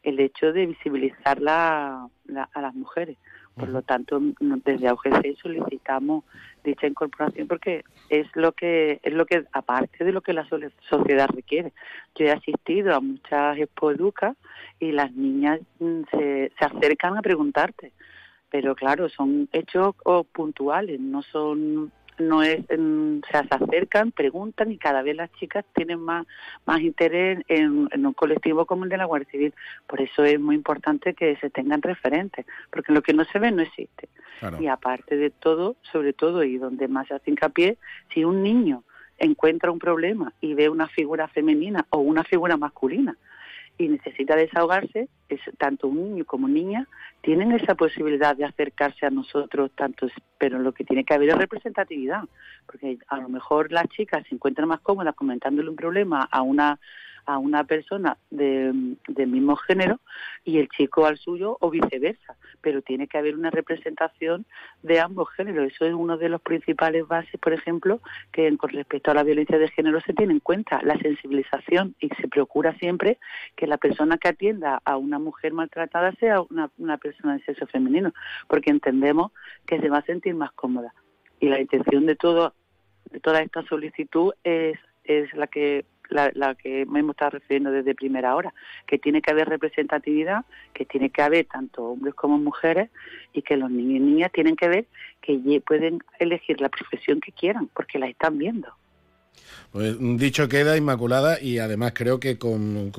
el hecho de visibilizar la, a las mujeres. Por lo tanto, desde AUGC solicitamos dicha incorporación porque es lo que es lo que aparte de lo que la sociedad requiere. Yo he asistido a muchas expoeducas y las niñas mm, se, se acercan a preguntarte, pero claro, son hechos puntuales, no son no es se acercan, preguntan y cada vez las chicas tienen más más interés en, un colectivo como el de la Guardia Civil. Por eso es muy importante que se tengan referentes, porque lo que no se ve no existe. Y aparte de todo, sobre todo y donde más se hace hincapié, si un niño encuentra un problema y ve una figura femenina o una figura masculina y necesita desahogarse, es, tanto un niño como niña tienen esa posibilidad de acercarse a nosotros, tanto, pero lo que tiene que haber es representatividad, porque a lo mejor las chicas se encuentran más cómodas comentándole un problema a una a una persona de, del mismo género y el chico al suyo o viceversa, pero tiene que haber una representación de ambos géneros. Eso es uno de los principales bases, por ejemplo, que con respecto a la violencia de género se tiene en cuenta, la sensibilización y se procura siempre que la persona que atienda a una mujer maltratada sea una, una persona de sexo femenino, porque entendemos que se va a sentir más cómoda. Y la intención de todo de toda esta solicitud es, es la que la, que me hemos estado refiriendo desde primera hora, que tiene que haber representatividad, que tiene que haber tanto hombres como mujeres y que los niños y niñas tienen que ver que pueden elegir la profesión que quieran porque la están viendo. Pues dicho queda, Inmaculada, y además creo que con,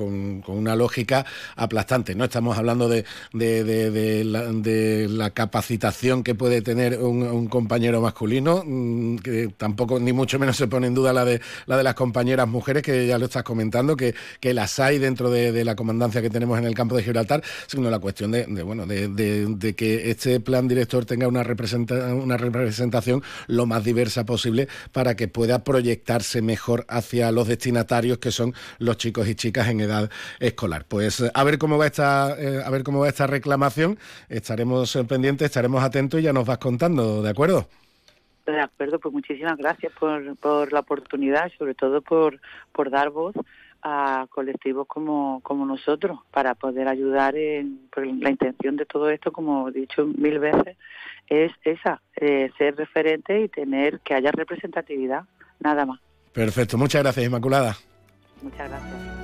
una lógica aplastante. No estamos hablando de, de, la, capacitación que puede tener un, compañero masculino, mm, que tampoco ni mucho menos se pone en duda la de, la de las compañeras mujeres, que ya lo estás comentando, que, que las hay dentro de, la comandancia que tenemos en el campo de Gibraltar, sino la cuestión de, bueno, de, que este plan director tenga una, una representación lo más diversa posible para que pueda proyectarse mejor hacia los destinatarios que son los chicos y chicas en edad escolar. Pues a ver cómo va esta, a ver cómo va esta reclamación. Estaremos pendientes, estaremos atentos y ya nos vas contando, ¿de acuerdo? De acuerdo, pues muchísimas gracias por, por la oportunidad sobre todo por, por dar voz a colectivos como, como nosotros para poder ayudar en la intención de todo esto, como he dicho mil veces, es esa, eh, ser referente y tener que haya representatividad, nada más. Perfecto, muchas gracias Inmaculada. Muchas gracias.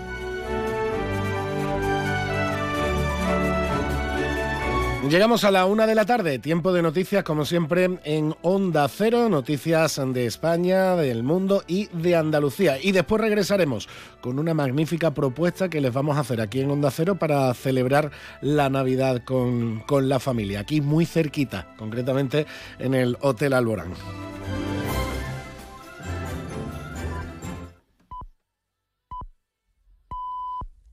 Llegamos a la una de la tarde, tiempo de noticias como siempre en Onda Cero, noticias de España, del mundo y de Andalucía. Y después regresaremos con una magnífica propuesta que les vamos a hacer aquí en Onda Cero para celebrar la Navidad con, con la familia, aquí muy cerquita, concretamente en el Hotel Alborán.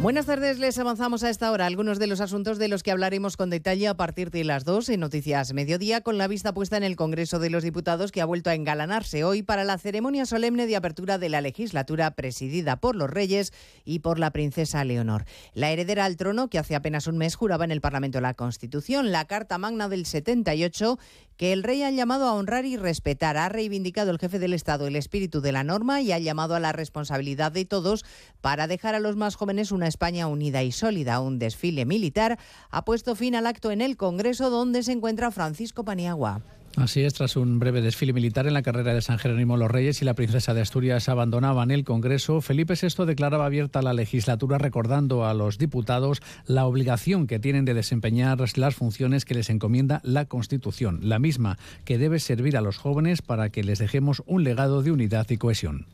Buenas tardes, les avanzamos a esta hora algunos de los asuntos de los que hablaremos con detalle a partir de las 2 en Noticias Mediodía, con la vista puesta en el Congreso de los Diputados que ha vuelto a engalanarse hoy para la ceremonia solemne de apertura de la legislatura presidida por los reyes y por la princesa Leonor. La heredera al trono, que hace apenas un mes juraba en el Parlamento la Constitución, la Carta Magna del 78, que el rey ha llamado a honrar y respetar. Ha reivindicado el jefe del Estado el espíritu de la norma y ha llamado a la responsabilidad de todos para dejar a los más jóvenes una España unida y sólida. Un desfile militar ha puesto fin al acto en el Congreso donde se encuentra Francisco Paniagua. Así es, tras un breve desfile militar en la carrera de San Jerónimo los Reyes y la princesa de Asturias abandonaban el Congreso, Felipe VI declaraba abierta la legislatura recordando a los diputados la obligación que tienen de desempeñar las funciones que les encomienda la Constitución, la misma que debe servir a los jóvenes para que les dejemos un legado de unidad y cohesión.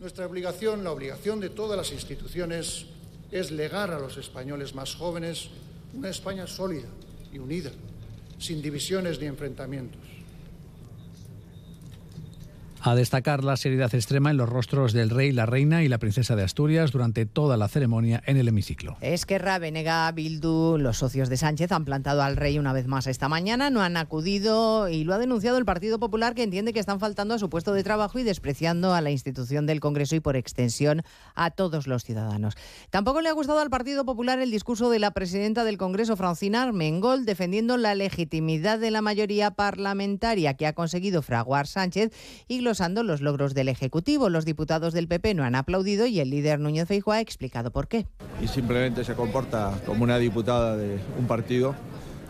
Nuestra obligación, la obligación de todas las instituciones, es legar a los españoles más jóvenes una España sólida y unida sin divisiones ni enfrentamientos. A destacar la seriedad extrema en los rostros del rey, la reina y la princesa de Asturias durante toda la ceremonia en el hemiciclo. Esquerra, Venega, Bildu, los socios de Sánchez han plantado al rey una vez más esta mañana, no han acudido y lo ha denunciado el Partido Popular que entiende que están faltando a su puesto de trabajo y despreciando a la institución del Congreso y por extensión a todos los ciudadanos. Tampoco le ha gustado al Partido Popular el discurso de la presidenta del Congreso, Francina Armengol, defendiendo la legitimidad de la mayoría parlamentaria que ha conseguido fraguar Sánchez y los los logros del Ejecutivo. Los diputados del PP no han aplaudido y el líder Núñez Feijóo ha explicado por qué. Y simplemente se comporta como una diputada de un partido,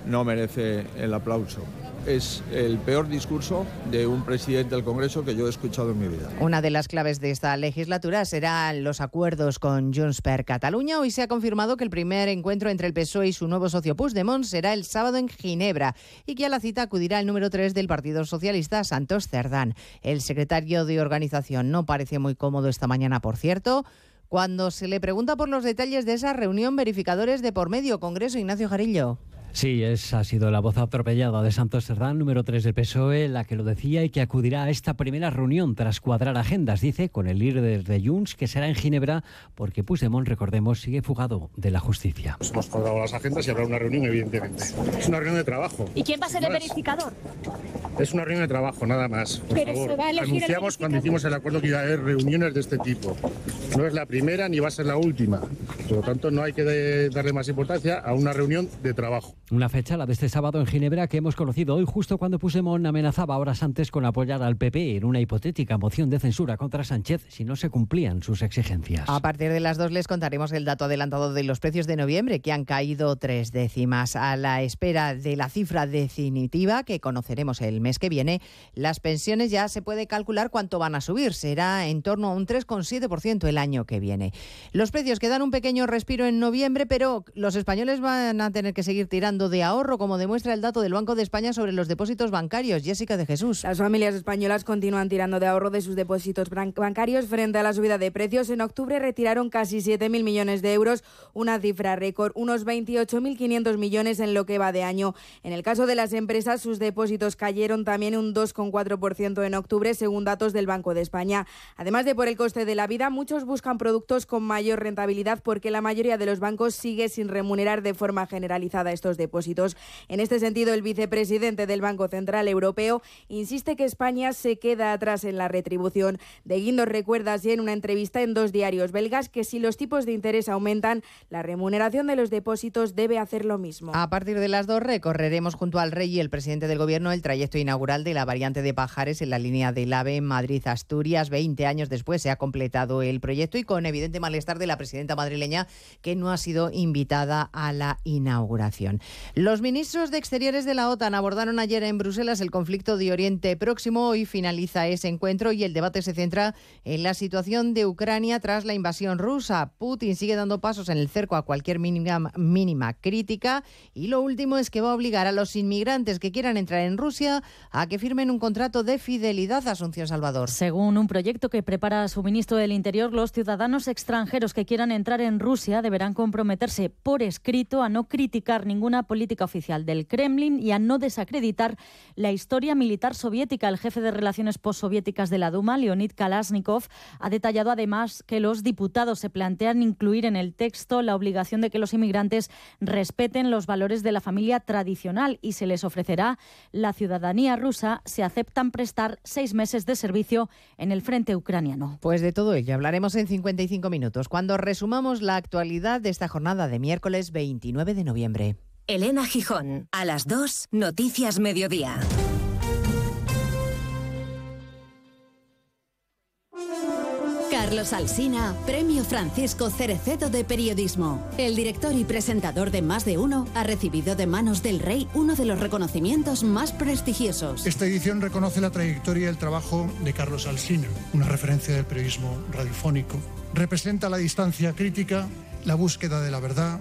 no merece el aplauso es el peor discurso de un presidente del Congreso que yo he escuchado en mi vida. Una de las claves de esta legislatura serán los acuerdos con Junts per Cataluña. Hoy se ha confirmado que el primer encuentro entre el PSOE y su nuevo socio Puigdemont será el sábado en Ginebra y que a la cita acudirá el número 3 del Partido Socialista, Santos Cerdán. El secretario de organización no parece muy cómodo esta mañana, por cierto. Cuando se le pregunta por los detalles de esa reunión, verificadores de por medio, Congreso Ignacio Jarillo. Sí, esa ha sido la voz atropellada de Santos Cerdán, número 3 del PSOE, la que lo decía y que acudirá a esta primera reunión tras cuadrar agendas, dice, con el líder de Junts, que será en Ginebra, porque Puigdemont, recordemos, sigue fugado de la justicia. hemos cuadrado las agendas y habrá una reunión, evidentemente. Es una reunión de trabajo. ¿Y quién va a ser el verificador? Es una reunión de trabajo, nada más. Por Pero favor. se va a elegir el Anunciamos cuando hicimos el acuerdo que iba a haber reuniones de este tipo. No es la primera ni va a ser la última. Por lo tanto, no hay que darle más importancia a una reunión de trabajo. Una fecha, la de este sábado en Ginebra, que hemos conocido hoy justo cuando Puigdemont amenazaba horas antes con apoyar al PP en una hipotética moción de censura contra Sánchez si no se cumplían sus exigencias. A partir de las dos les contaremos el dato adelantado de los precios de noviembre, que han caído tres décimas. A la espera de la cifra definitiva, que conoceremos el mes que viene, las pensiones ya se puede calcular cuánto van a subir. Será en torno a un 3,7% el año que viene. Los precios que dan un pequeño respiro en noviembre, pero los españoles van a tener que seguir tirando de ahorro, como demuestra el dato del Banco de España sobre los depósitos bancarios. Jessica de Jesús. Las familias españolas continúan tirando de ahorro de sus depósitos bancarios frente a la subida de precios. En octubre retiraron casi 7.000 millones de euros, una cifra récord, unos 28.500 millones en lo que va de año. En el caso de las empresas, sus depósitos cayeron también un 2,4% en octubre, según datos del Banco de España. Además de por el coste de la vida, muchos buscan productos con mayor rentabilidad porque la mayoría de los bancos sigue sin remunerar de forma generalizada estos depósitos. En este sentido, el vicepresidente del Banco Central Europeo insiste que España se queda atrás en la retribución. De Guindos recuerda así en una entrevista en dos diarios belgas que si los tipos de interés aumentan, la remuneración de los depósitos debe hacer lo mismo. A partir de las dos recorreremos junto al rey y el presidente del gobierno el trayecto inaugural de la variante de Pajares en la línea del AVE Madrid-Asturias. Veinte años después se ha completado el proyecto y con evidente malestar de la presidenta madrileña que no ha sido invitada a la inauguración. Los ministros de Exteriores de la OTAN abordaron ayer en Bruselas el conflicto de Oriente Próximo. Hoy finaliza ese encuentro y el debate se centra en la situación de Ucrania tras la invasión rusa. Putin sigue dando pasos en el cerco a cualquier mínima, crítica y lo último es que va a obligar a los inmigrantes que quieran entrar en Rusia a que firmen un contrato de fidelidad a Asunción Salvador. Según un proyecto que prepara su ministro del Interior, los ciudadanos extranjeros que quieran entrar en Rusia deberán comprometerse por escrito a no criticar ninguna política oficial del Kremlin y a no desacreditar la historia militar soviética. El jefe de relaciones postsoviéticas de la Duma, Leonid Kalashnikov, ha detallado además que los diputados se plantean incluir en el texto la obligación de que los inmigrantes respeten los valores de la familia tradicional y se les ofrecerá la ciudadanía rusa si aceptan prestar seis meses de servicio en el frente ucraniano. Pues de todo ello hablaremos en 55 minutos, cuando resumamos la actualidad de esta jornada de miércoles 29 de noviembre. Elena Gijón, a las 2, Noticias Mediodía. Carlos Alsina, Premio Francisco Cerecedo de Periodismo. El director y presentador de Más de Uno ha recibido de manos del rey uno de los reconocimientos más prestigiosos. Esta edición reconoce la trayectoria y el trabajo de Carlos Alsina, una referencia del periodismo radiofónico. Representa la distancia crítica, la búsqueda de la verdad.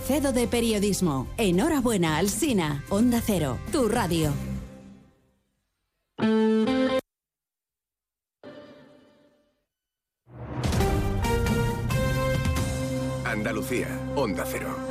Cerecedo de Periodismo. Enhorabuena, Alsina. Onda Cero, tu radio. Andalucía, Onda Cero.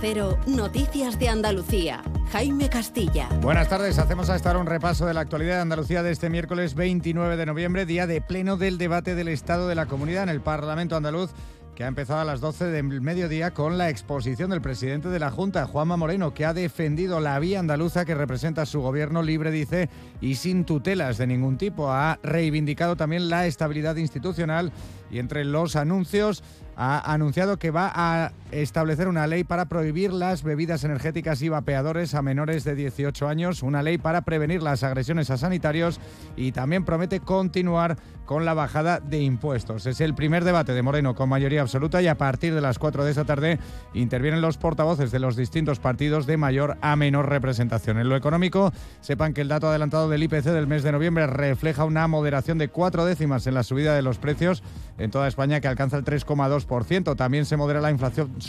Cero, Noticias de Andalucía. Jaime Castilla. Buenas tardes, hacemos a estar un repaso de la actualidad de Andalucía de este miércoles 29 de noviembre, día de pleno del debate del Estado de la Comunidad en el Parlamento andaluz que ha empezado a las 12 del mediodía con la exposición del presidente de la Junta, Juanma Moreno, que ha defendido la vía andaluza que representa su gobierno libre, dice, y sin tutelas de ningún tipo. Ha reivindicado también la estabilidad institucional y entre los anuncios ha anunciado que va a establecer una ley para prohibir las bebidas energéticas y vapeadores a menores de 18 años, una ley para prevenir las agresiones a sanitarios y también promete continuar con la bajada de impuestos. Es el primer debate de Moreno con mayoría absoluta y a partir de las 4 de esta tarde intervienen los portavoces de los distintos partidos de mayor a menor representación. En lo económico, sepan que el dato adelantado del IPC del mes de noviembre refleja una moderación de cuatro décimas en la subida de los precios en toda España que alcanza el 3,2%. También se modera la inflación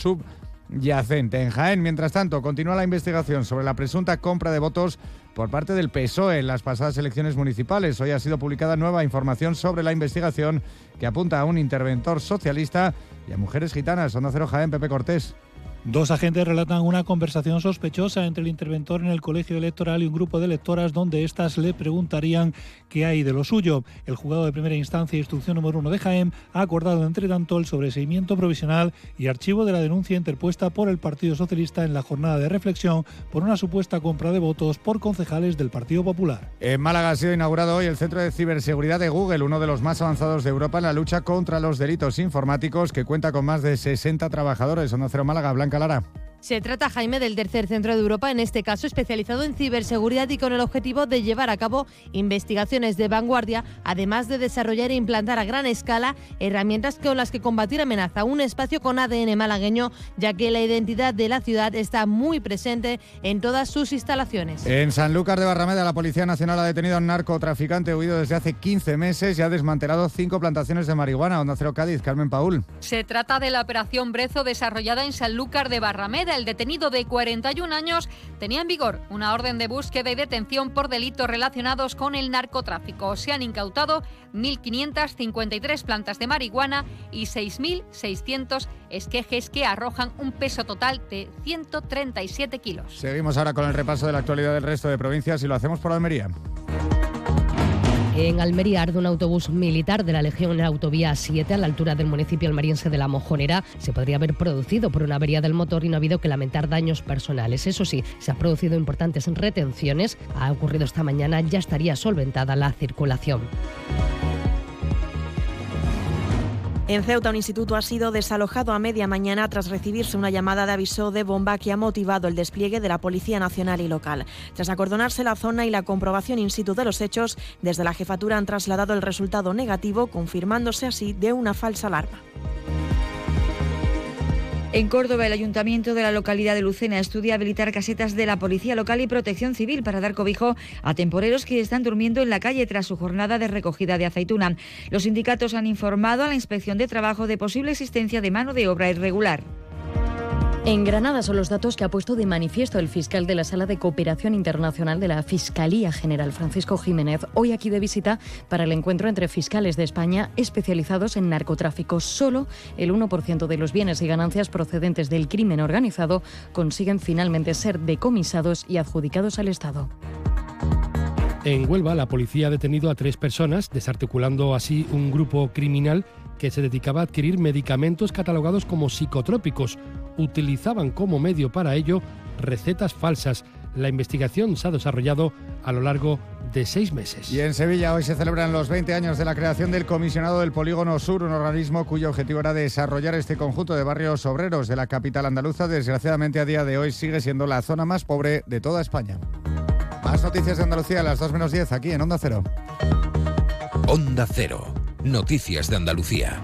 subyacente. En Jaén, mientras tanto, continúa la investigación sobre la presunta compra de votos por parte del PSOE en las pasadas elecciones municipales. Hoy ha sido publicada nueva información sobre la investigación que apunta a un interventor socialista y a mujeres gitanas. Onda Cero Jaén, Pepe Cortés. Dos agentes relatan una conversación sospechosa entre el interventor en el colegio electoral y un grupo de electoras donde éstas le preguntarían qué hay de lo suyo. El juzgado de primera instancia e instrucción número uno de Jaén ha acordado entre tanto el sobreseimiento provisional y archivo de la denuncia interpuesta por el Partido Socialista en la jornada de reflexión por una supuesta compra de votos por concejales del Partido Popular. En Málaga ha sido inaugurado hoy el Centro de Ciberseguridad de Google, uno de los más avanzados de Europa en la lucha contra los delitos informáticos, que cuenta con más de 60 trabajadores. Onda Cero Málaga, Blanca galera. Se trata, Jaime, del tercer centro de Europa, en este caso especializado en ciberseguridad y con el objetivo de llevar a cabo investigaciones de vanguardia, además de desarrollar e implantar a gran escala herramientas con las que combatir amenaza. Un espacio con ADN malagueño, ya que la identidad de la ciudad está muy presente en todas sus instalaciones. En Sanlúcar de Barrameda, la Policía Nacional ha detenido a un narcotraficante huido desde hace 15 meses y ha desmantelado cinco plantaciones de marihuana. Onda Cero Cádiz, Carmen Paul. Se trata de la operación Brezo desarrollada en Sanlúcar de Barrameda el detenido de 41 años tenía en vigor una orden de búsqueda y detención por delitos relacionados con el narcotráfico. Se han incautado 1.553 plantas de marihuana y 6.600 esquejes que arrojan un peso total de 137 kilos. Seguimos ahora con el repaso de la actualidad del resto de provincias y lo hacemos por Almería. En Almería arde un autobús militar de la Legión en la autovía 7 a la altura del municipio almeriense de La Mojonera. Se podría haber producido por una avería del motor y no ha habido que lamentar daños personales. Eso sí, se han producido importantes retenciones. Ha ocurrido esta mañana, ya estaría solventada la circulación. En Ceuta, un instituto ha sido desalojado a media mañana tras recibirse una llamada de aviso de bomba que ha motivado el despliegue de la Policía Nacional y local. Tras acordonarse la zona y la comprobación in situ de los hechos, desde la jefatura han trasladado el resultado negativo, confirmándose así de una falsa alarma. En Córdoba, el ayuntamiento de la localidad de Lucena estudia habilitar casetas de la Policía Local y Protección Civil para dar cobijo a temporeros que están durmiendo en la calle tras su jornada de recogida de aceituna. Los sindicatos han informado a la Inspección de Trabajo de posible existencia de mano de obra irregular. En Granada son los datos que ha puesto de manifiesto el fiscal de la Sala de Cooperación Internacional de la Fiscalía General, Francisco Jiménez, hoy aquí de visita para el encuentro entre fiscales de España especializados en narcotráfico. Solo el 1% de los bienes y ganancias procedentes del crimen organizado consiguen finalmente ser decomisados y adjudicados al Estado. En Huelva, la policía ha detenido a tres personas, desarticulando así un grupo criminal que se dedicaba a adquirir medicamentos catalogados como psicotrópicos. Utilizaban como medio para ello recetas falsas. La investigación se ha desarrollado a lo largo de seis meses. Y en Sevilla hoy se celebran los 20 años de la creación del Comisionado del Polígono Sur, un organismo cuyo objetivo era desarrollar este conjunto de barrios obreros de la capital andaluza. Desgraciadamente a día de hoy sigue siendo la zona más pobre de toda España. Más noticias de Andalucía a las 2 menos 10 aquí en Onda Cero. Onda Cero. Noticias de Andalucía.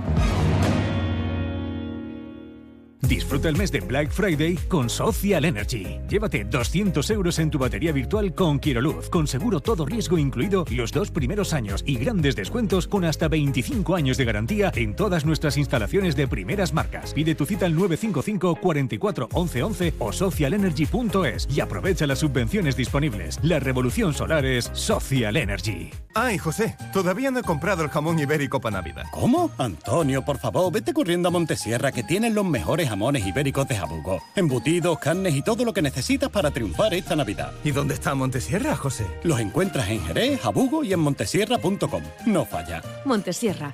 Disfruta el mes de Black Friday con Social Energy. Llévate 200 euros en tu batería virtual con Quiroluz, con seguro todo riesgo incluido los dos primeros años y grandes descuentos con hasta 25 años de garantía en todas nuestras instalaciones de primeras marcas. Pide tu cita al 955 44 11 11 o socialenergy.es y aprovecha las subvenciones disponibles. La revolución solar es Social Energy. Ay, José, todavía no he comprado el jamón ibérico para Navidad. ¿Cómo? Antonio, por favor, vete corriendo a Montesierra que tienen los mejores jamones ibéricos de Jabugo. Embutidos, carnes y todo lo que necesitas para triunfar esta Navidad. ¿Y dónde está Montesierra, José? Los encuentras en Jerez, Jabugo y en montesierra.com. No falla. Montesierra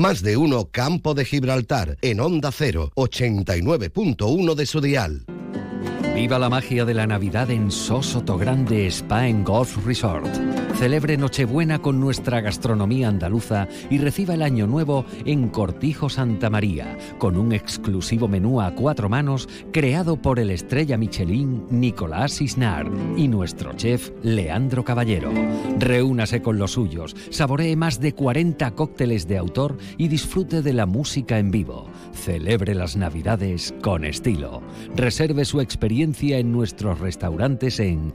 Más de uno Campo de Gibraltar en Onda 0, 89.1 de su dial. Viva la magia de la Navidad en Sosoto Grande Spa en Golf Resort. Celebre Nochebuena con nuestra gastronomía andaluza y reciba el Año Nuevo en Cortijo Santa María, con un exclusivo menú a cuatro manos creado por el estrella Michelin Nicolás Isnar y nuestro chef Leandro Caballero. Reúnase con los suyos, saboree más de 40 cócteles de autor y disfrute de la música en vivo. Celebre las Navidades con estilo. Reserve su experiencia en nuestros restaurantes en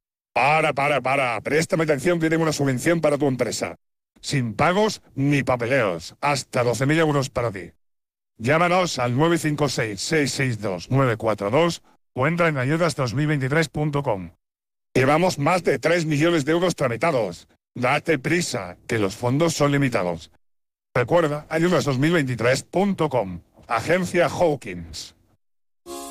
Para, para, para. Préstame atención que una subvención para tu empresa. Sin pagos ni papeleos. Hasta 12.000 euros para ti. Llámanos al 956-662-942 o entra en ayudas2023.com. Llevamos más de 3 millones de euros tramitados. Date prisa, que los fondos son limitados. Recuerda, ayudas2023.com. Agencia Hawkins.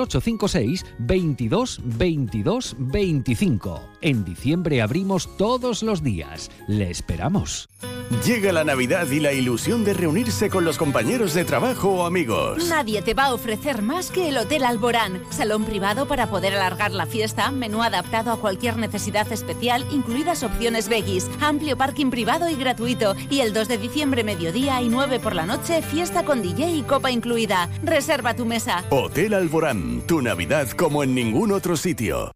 856 22 22 25. En diciembre abrimos todos los días. Le esperamos. Llega la Navidad y la ilusión de reunirse con los compañeros de trabajo o amigos. Nadie te va a ofrecer más que el Hotel Alborán. Salón privado para poder alargar la fiesta, menú adaptado a cualquier necesidad especial, incluidas opciones veggies, amplio parking privado y gratuito. Y el 2 de diciembre, mediodía y 9 por la noche, fiesta con DJ y copa incluida. Reserva tu mesa. Hotel Alborán, tu Navidad como en ningún otro sitio.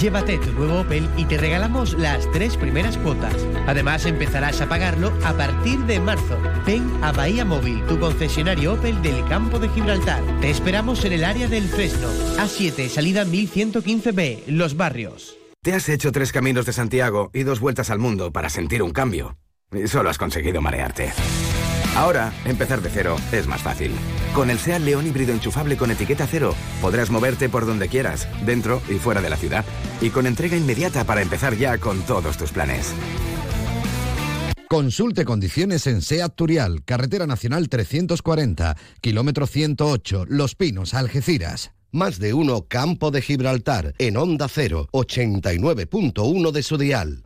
Llévate tu nuevo Opel y te regalamos las tres primeras cuotas. Además empezarás a pagarlo a partir de marzo. Ven a Bahía Móvil, tu concesionario Opel del campo de Gibraltar. Te esperamos en el área del Fresno. A7, salida 1115B, Los Barrios. Te has hecho tres caminos de Santiago y dos vueltas al mundo para sentir un cambio. Y solo has conseguido marearte. Ahora, empezar de cero es más fácil. Con el SEAT León híbrido enchufable con etiqueta cero, podrás moverte por donde quieras, dentro y fuera de la ciudad. Y con entrega inmediata para empezar ya con todos tus planes. Consulte condiciones en SEAT Turial, Carretera Nacional 340, kilómetro 108, Los Pinos, Algeciras. Más de uno Campo de Gibraltar, en Onda 0, 89.1 de su dial.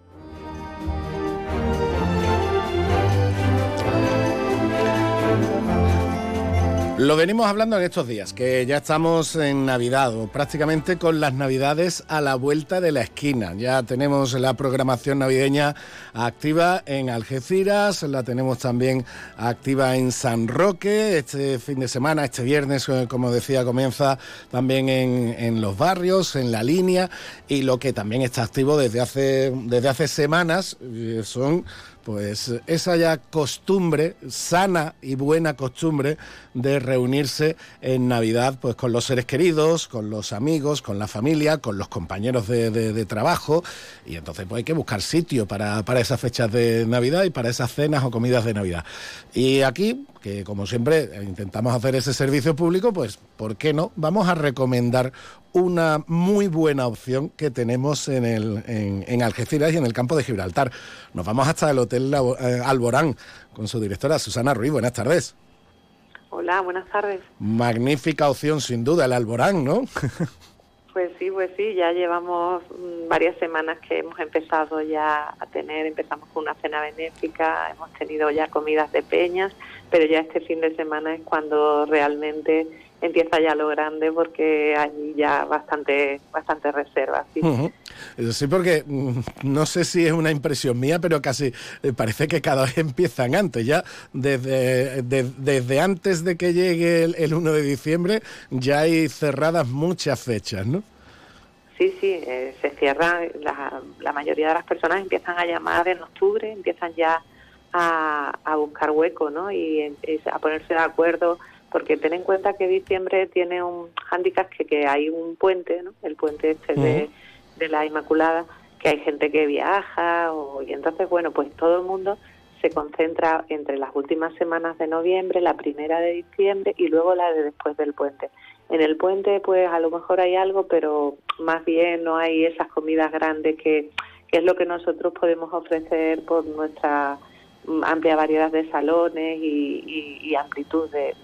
Lo venimos hablando en estos días, que ya estamos en Navidad o prácticamente con las Navidades a la vuelta de la esquina. Ya tenemos la programación navideña activa en Algeciras, la tenemos también activa en San Roque. Este fin de semana, este viernes, eh, como decía, comienza también en, los barrios, en la línea, y lo que también está activo desde hace, desde hace semanas eh, son pues esa ya costumbre, sana y buena costumbre de reunirse en Navidad pues con los seres queridos, con los amigos, con la familia, con los compañeros de, trabajo y entonces pues hay que buscar sitio para, para esas fechas de Navidad y para esas cenas o comidas de Navidad. Y aquí, que como siempre intentamos hacer ese servicio público, pues ¿por qué no? Vamos a recomendar una muy buena opción que tenemos en, el, en, Algeciras y en el campo de Gibraltar. Nos vamos hasta el Hotel eh, Alborán con su directora Susana Ruiz. Buenas tardes. Hola Hola, buenas tardes. Magnífica opción, sin duda, el Alborán, ¿no? Pues sí, pues sí, ya llevamos mm, varias semanas que hemos empezado ya a tener, empezamos con una cena benéfica, hemos tenido ya comidas de peñas, pero ya este fin de semana es cuando realmente empieza ya lo grande porque hay ya bastante, bastante reservas. ¿sí? Sí, porque mm, no sé si es una impresión mía, pero casi eh, parece que cada vez empiezan antes. Ya desde, desde antes de que llegue el, 1 de diciembre ya hay cerradas muchas fechas, ¿no? Sí, sí, eh, se cierran, la, la, mayoría de las personas empiezan a llamar en octubre, empiezan ya a, a buscar hueco, ¿no? Y, a ponerse de acuerdo, porque ten en cuenta que diciembre tiene un hándicap que, que hay un puente, ¿no? El puente este de de la Inmaculada, que hay gente que viaja o, y entonces, bueno, pues todo el mundo se concentra entre las últimas semanas de noviembre, la primera de diciembre y luego la de después del puente. En el puente, pues a lo mejor hay algo, pero más bien no hay esas comidas grandes que, que es lo que nosotros podemos ofrecer por nuestra amplia variedad de salones y, amplitud de,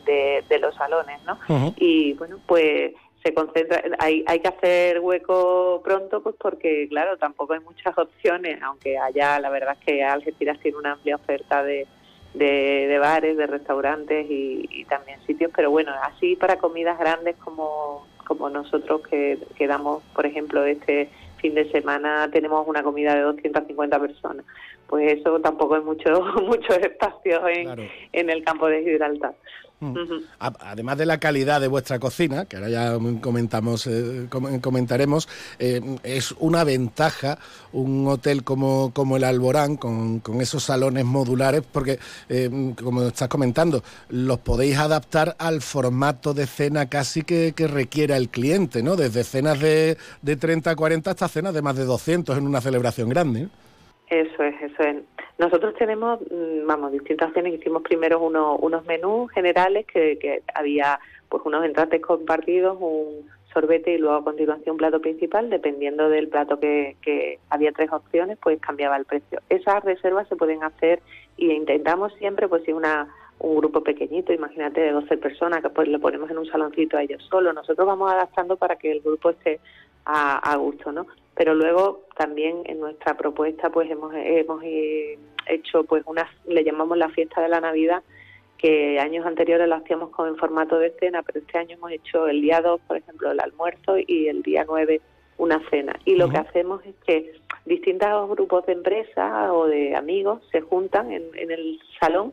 de, los salones, ¿no? Y bueno, pues se concentra, hay, hay que hacer hueco pronto, pues porque, claro, tampoco hay muchas opciones, aunque allá la verdad es que Algeciras tiene una amplia oferta de, de, bares, de restaurantes y, también sitios, pero bueno, así para comidas grandes como, como nosotros que, que damos, por ejemplo, este fin de semana tenemos una comida de 250 personas, pues eso tampoco es mucho muchos espacios en, en el campo de Gibraltar. Además de la calidad de vuestra cocina, que ahora ya comentamos, eh, comentaremos, eh, es una ventaja un hotel como, como el Alborán, con, con esos salones modulares, porque, eh, como estás comentando, los podéis adaptar al formato de cena casi que, que requiera el cliente, ¿no? Desde cenas de, de 30 a 40 hasta cenas de más de 200 en una celebración grande. Eso es, eso es. Nosotros tenemos, mm, vamos, distintas opciones. Hicimos primero unos, unos menús generales que, que había pues unos entrantes compartidos, un sorbete y luego a continuación un plato principal, dependiendo del plato que, que había tres opciones, pues cambiaba el precio. Esas reservas se pueden hacer y intentamos siempre, pues si una un grupo pequeñito, imagínate de 12 personas, que pues le ponemos en un saloncito a ellos solo. Nosotros vamos adaptando para que el grupo esté a, a gusto, ¿no? Pero luego también en nuestra propuesta pues hemos, hemos eh, hecho pues una, le llamamos la fiesta de la Navidad, que años anteriores lo hacíamos con en formato de cena, pero este año hemos hecho el día 2, por ejemplo, el almuerzo y el día 9 una cena. Y lo que hacemos es que distintos grupos de empresas o de amigos se juntan en, en el salón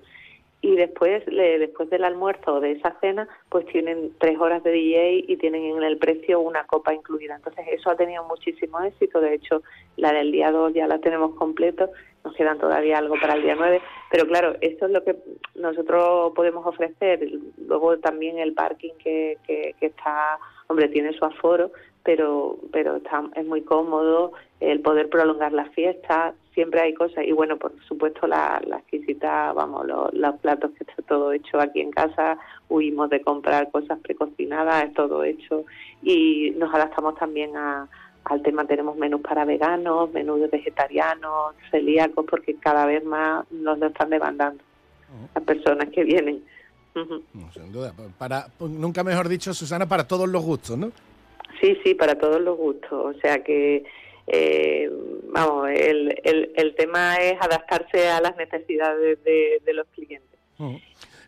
y después después del almuerzo o de esa cena pues tienen tres horas de DJ y tienen en el precio una copa incluida. Entonces eso ha tenido muchísimo éxito. De hecho la del día 2 ya la tenemos completo. Nos quedan todavía algo para el día 9 pero claro esto es lo que nosotros podemos ofrecer. Luego también el parking que, que, que está hombre tiene su aforo pero pero está es muy cómodo el poder prolongar la fiesta siempre hay cosas y bueno por supuesto la, la exquisita vamos los, platos que está todo hecho aquí en casa huimos de comprar cosas precocinadas es todo hecho y nos adaptamos también a, al tema. Tenemos menús para veganos menús vegetarianos celíacos porque cada vez más nos lo están demandando las personas que vienen. Sin duda. Para nunca mejor dicho Susana para todos los gustos no sí sí para todos los gustos. O sea que eh, vamos, el, el, el, tema es adaptarse a las necesidades de, los clientes.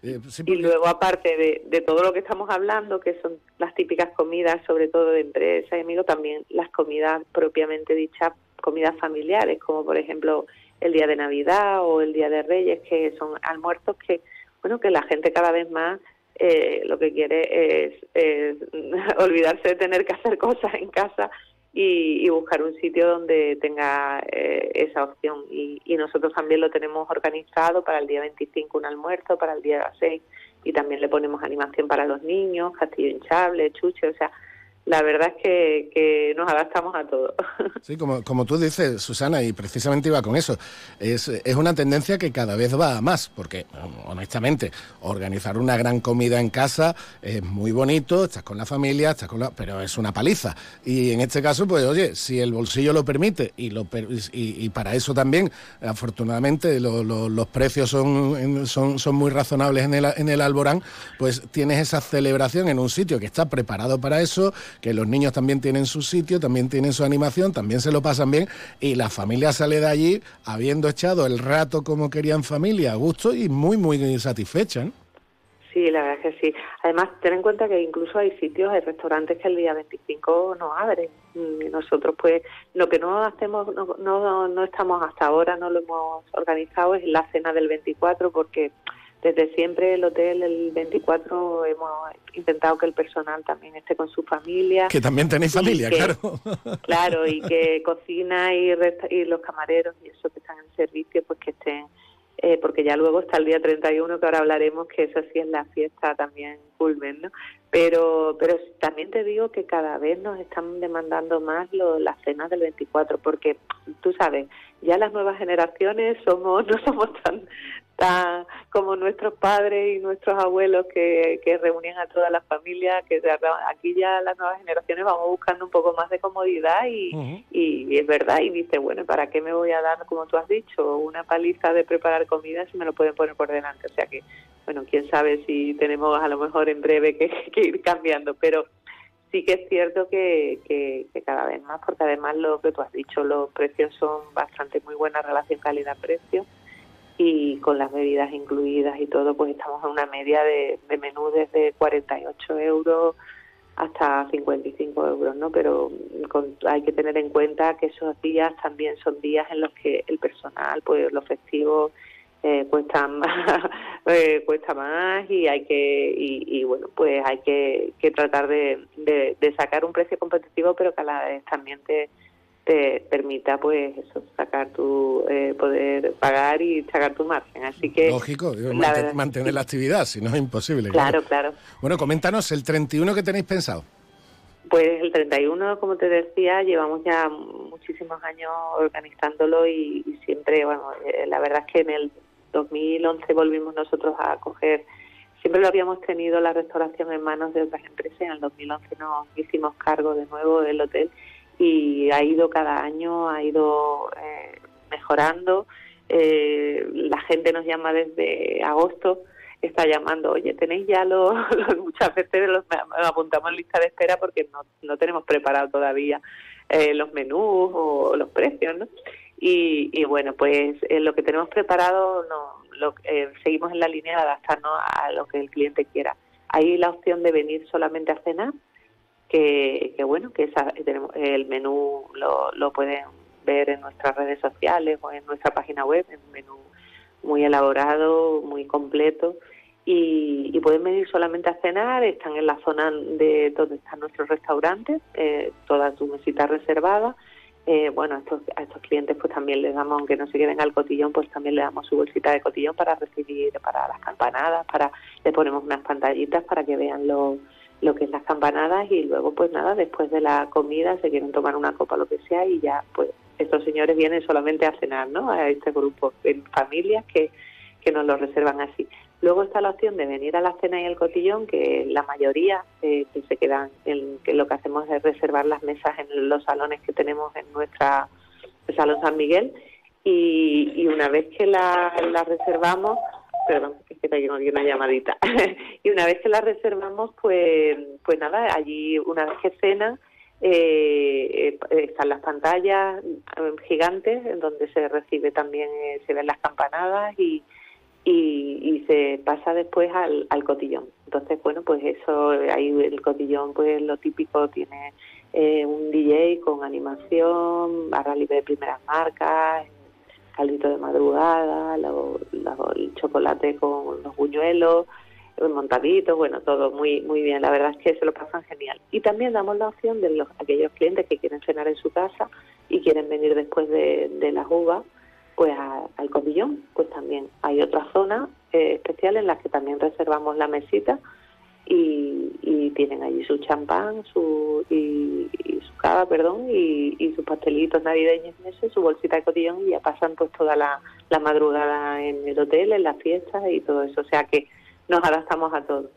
Eh, y luego, aparte de, de, todo lo que estamos hablando, que son las típicas comidas, sobre todo de empresa y amigos, también las comidas propiamente dichas, comidas familiares, como por ejemplo el día de Navidad o el día de Reyes, que son almuerzos que, bueno, que la gente cada vez más eh, lo que quiere es, es olvidarse de tener que hacer cosas en casa y, buscar un sitio donde tenga eh, esa opción. Y, nosotros también lo tenemos organizado para el día 25 un almuerzo, para el día 6 y también le ponemos animación para los niños, castillo hinchable, chuche, o sea, la verdad es que, nos adaptamos a todo. Sí, como, como tú dices, Susana, y precisamente iba con eso, es, es una tendencia que cada vez va a más, porque honestamente, organizar una gran comida en casa es muy bonito, estás con la familia, estás con la, pero es una paliza. Y en este caso, pues oye, si el bolsillo lo permite y, lo, y, y para eso también, afortunadamente, los precios son, son, son muy razonables en el, en el Alborán, pues tienes esa celebración en un sitio que está preparado para eso, que los niños también tienen su sitio, también tienen su animación, también se lo pasan bien y la familia sale de allí habiendo echado el rato como querían familia, a gusto y muy, muy satisfecha. Sí, la verdad es que sí. Además, ten en cuenta que incluso hay sitios, hay restaurantes que el día 25 no abren. Nosotros, pues, lo que no hacemos, no, no, no estamos hasta ahora, no lo hemos organizado, es la cena del 24, porque desde siempre el hotel, el 24, hemos intentado que el personal también esté con su familia. Que también tenéis familia, claro. Claro, y que cocina y, y los camareros y eso que están en servicio, pues que estén, eh, porque ya luego está el día 31, que ahora hablaremos, que eso sí es la fiesta también culmen, ¿no? Pero, pero también te digo que cada vez nos están demandando más lo, las cenas del 24, porque tú sabes, ya las nuevas generaciones somos no somos tan como nuestros padres y nuestros abuelos que, que reunían a toda la familia, que aquí ya las nuevas generaciones vamos buscando un poco más de comodidad y, y, es verdad, y dice, bueno, ¿para qué me voy a dar, como tú has dicho, una paliza de preparar comida si me lo pueden poner por delante? O sea que, bueno, quién sabe si tenemos a lo mejor en breve que, que ir cambiando, pero sí que es cierto que, que, que, cada vez más, porque además lo que tú has dicho, los precios son bastante muy buena relación calidad-precio y con las bebidas incluidas y todo, pues estamos en una media de, de menú desde 48 euros hasta 55 euros, ¿no? Pero hay que tener en cuenta que esos días también son días en los que el personal, pues los festivos eh, cuestan más, eh, cuesta más y hay que y, bueno pues hay que, que tratar de, de, de, sacar un precio competitivo pero que a la vez también te, te permita pues eso sacar tu eh, poder pagar y sacar tu margen. Así que lógico mantener la actividad si no es imposible claro, claro bueno coméntanos el 31 que tenéis pensado pues el 31 como te decía llevamos ya muchísimos años organizándolo y, y siempre bueno eh, la verdad es que en el 2011 volvimos nosotros a coger siempre lo habíamos tenido la restauración en manos de otras empresas en el 2011 nos hicimos cargo de nuevo del hotel y ha ido cada año, ha ido eh, mejorando. Eh, la gente nos llama desde agosto, está llamando, oye, tenéis ya los, muchas veces los, apuntamos en lista de espera porque no, no tenemos preparado todavía eh, los menús o los precios, ¿no? Y, y bueno, pues lo que tenemos preparado no, lo, seguimos en la línea de adaptarnos a lo que el cliente quiera. Hay la opción de venir solamente a cenar, que, bueno, que esa, tenemos el menú lo, lo pueden ver en nuestras redes sociales o en nuestra página web, es un menú muy elaborado, muy completo y, pueden venir solamente a cenar, están en la zona de donde están nuestros restaurantes, eh, toda su mesita reservada. Eh, bueno, a estos, a estos clientes pues también les damos, aunque no se queden al cotillón, pues también le damos su bolsita de cotillón para recibir, para las campanadas, para le ponemos unas pantallitas para que vean los lo que es las campanadas y luego pues nada, después de la comida se quieren tomar una copa lo que sea y ya pues estos señores vienen solamente a cenar, ¿no? A este grupo en familias que, que nos lo reservan así. Luego está la opción de venir a la cena y el cotillón, que la mayoría eh, que se quedan, en, que lo que hacemos es reservar las mesas en los salones que tenemos en nuestra Salón San Miguel y, y una vez que la, la reservamos, perdón, es que tengo aquí una llamadita. y una vez que la reservamos, pues, pues nada, allí una vez que cena, eh, eh, están las pantallas eh, gigantes en donde se recibe también, se ven las campanadas y, y, se pasa después al, cotillón. Entonces, bueno, pues eso, ahí el cotillón, pues lo típico tiene un DJ con animación, barra libre de primeras marcas, caldito de madrugada, el chocolate con los buñuelos, montaditos, bueno, todo muy muy bien. La verdad es que se lo pasan genial. Y también damos la opción de los aquellos clientes que quieren cenar en su casa y quieren venir después de, de las uvas, pues al cotillón, pues también hay otra zona eh, especial en la que también reservamos la mesita y, y tienen allí su champán su, y, su cava, perdón, y, y, sus pastelitos navideños su bolsita de cotillón y ya pasan pues toda la, la madrugada en el hotel, en las fiestas y todo eso. O sea que nos adaptamos a todo.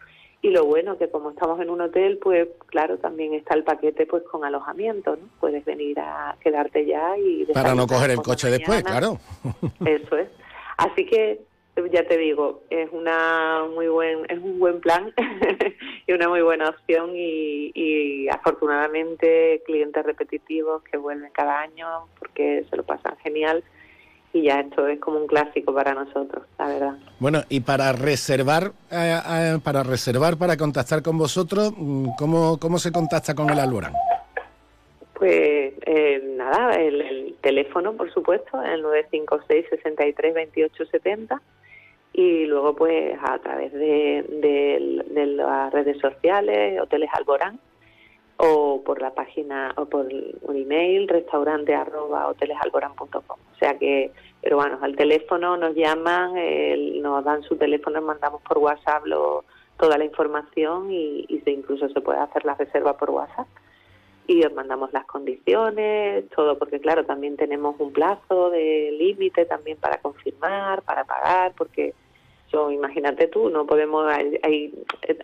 Y lo bueno que como estamos en un hotel, pues claro, también está el paquete pues con alojamiento, ¿no? Puedes venir a quedarte ya y... Para no coger el coche después, claro. Eso es. Así que ya te digo, es una muy buen, es un buen plan y una muy buena opción y, y, afortunadamente clientes repetitivos que vuelven cada año porque se lo pasan genial y ya esto es como un clásico para nosotros, la verdad. Bueno, y para reservar, eh, eh, para reservar, para contactar con vosotros, mm, ¿cómo, cómo se contacta con el Alborán? Pues eh, nada, el, teléfono, por supuesto, el 956 63 28 70 y luego pues a través de, las redes sociales, Hoteles Alborán, o por la página o por un email restaurante arroba hotelesalborán.com. O sea que, pero bueno, al teléfono nos llaman, nos dan su teléfono, mandamos por WhatsApp toda la información y, y se, incluso se puede hacer la reserva por WhatsApp y os mandamos las condiciones, todo, porque claro, también tenemos un plazo de límite también para confirmar, para pagar, porque imagínate tú, no podemos, hay,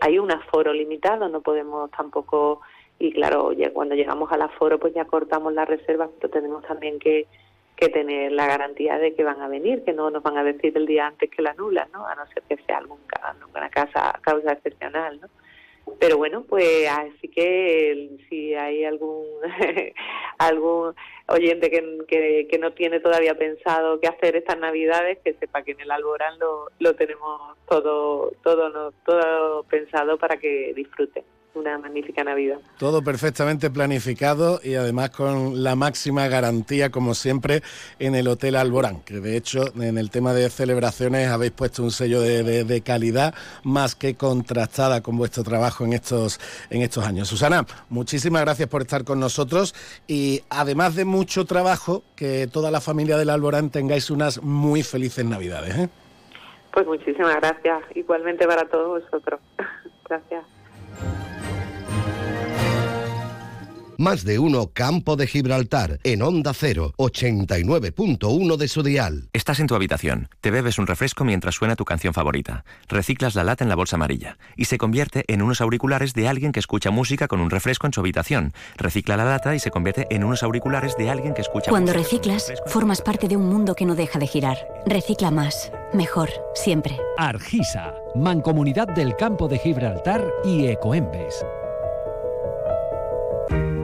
hay, un aforo limitado, no podemos tampoco y claro, ya cuando llegamos al aforo pues ya cortamos las reservas, pero tenemos también que, que tener la garantía de que van a venir, que no nos van a decir el día antes que la anulan, ¿no? A no ser que sea alguna casa, causa excepcional, ¿no? Pero bueno, pues así que si hay algún algún oyente que, que, no tiene todavía pensado qué hacer estas navidades, que sepa que en el Alborán lo, lo tenemos todo todo no, todo pensado para que disfruten una magnífica Navidad. Todo perfectamente planificado y además con la máxima garantía, como siempre, en el Hotel Alborán, que de hecho en el tema de celebraciones habéis puesto un sello de, calidad más que contrastada con vuestro trabajo en estos, en estos años. Susana, muchísimas gracias por estar con nosotros y además de mucho trabajo, que toda la familia del Alborán tengáis unas muy felices Navidades. ¿eh? Pues muchísimas gracias, igualmente para todos vosotros. gracias. Más de uno Campo de Gibraltar en Onda 0, 89.1 de su dial. Estás en tu habitación, te bebes un refresco mientras suena tu canción favorita, reciclas la lata en la bolsa amarilla y se convierte en unos auriculares de alguien que escucha música con un refresco en su habitación. Recicla la lata y se convierte en unos auriculares de alguien que escucha Cuando reciclas, formas parte de un mundo que no deja de girar. Recicla más, mejor, siempre. Argisa, Mancomunidad del Campo de Gibraltar y Ecoembes.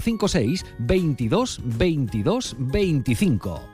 856 22 22 25.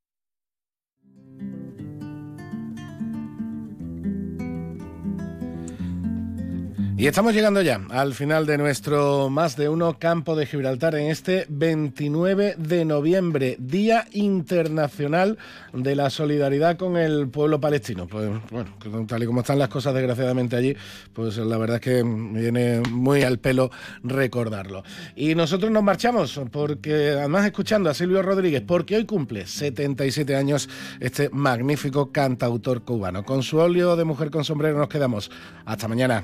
Y estamos llegando ya al final de nuestro más de uno campo de Gibraltar en este 29 de noviembre, Día Internacional de la Solidaridad con el pueblo palestino. Pues bueno, tal y como están las cosas desgraciadamente allí, pues la verdad es que me viene muy al pelo recordarlo. Y nosotros nos marchamos porque además escuchando a Silvio Rodríguez, porque hoy cumple 77 años este magnífico cantautor cubano. Con su óleo de mujer con sombrero nos quedamos. Hasta mañana.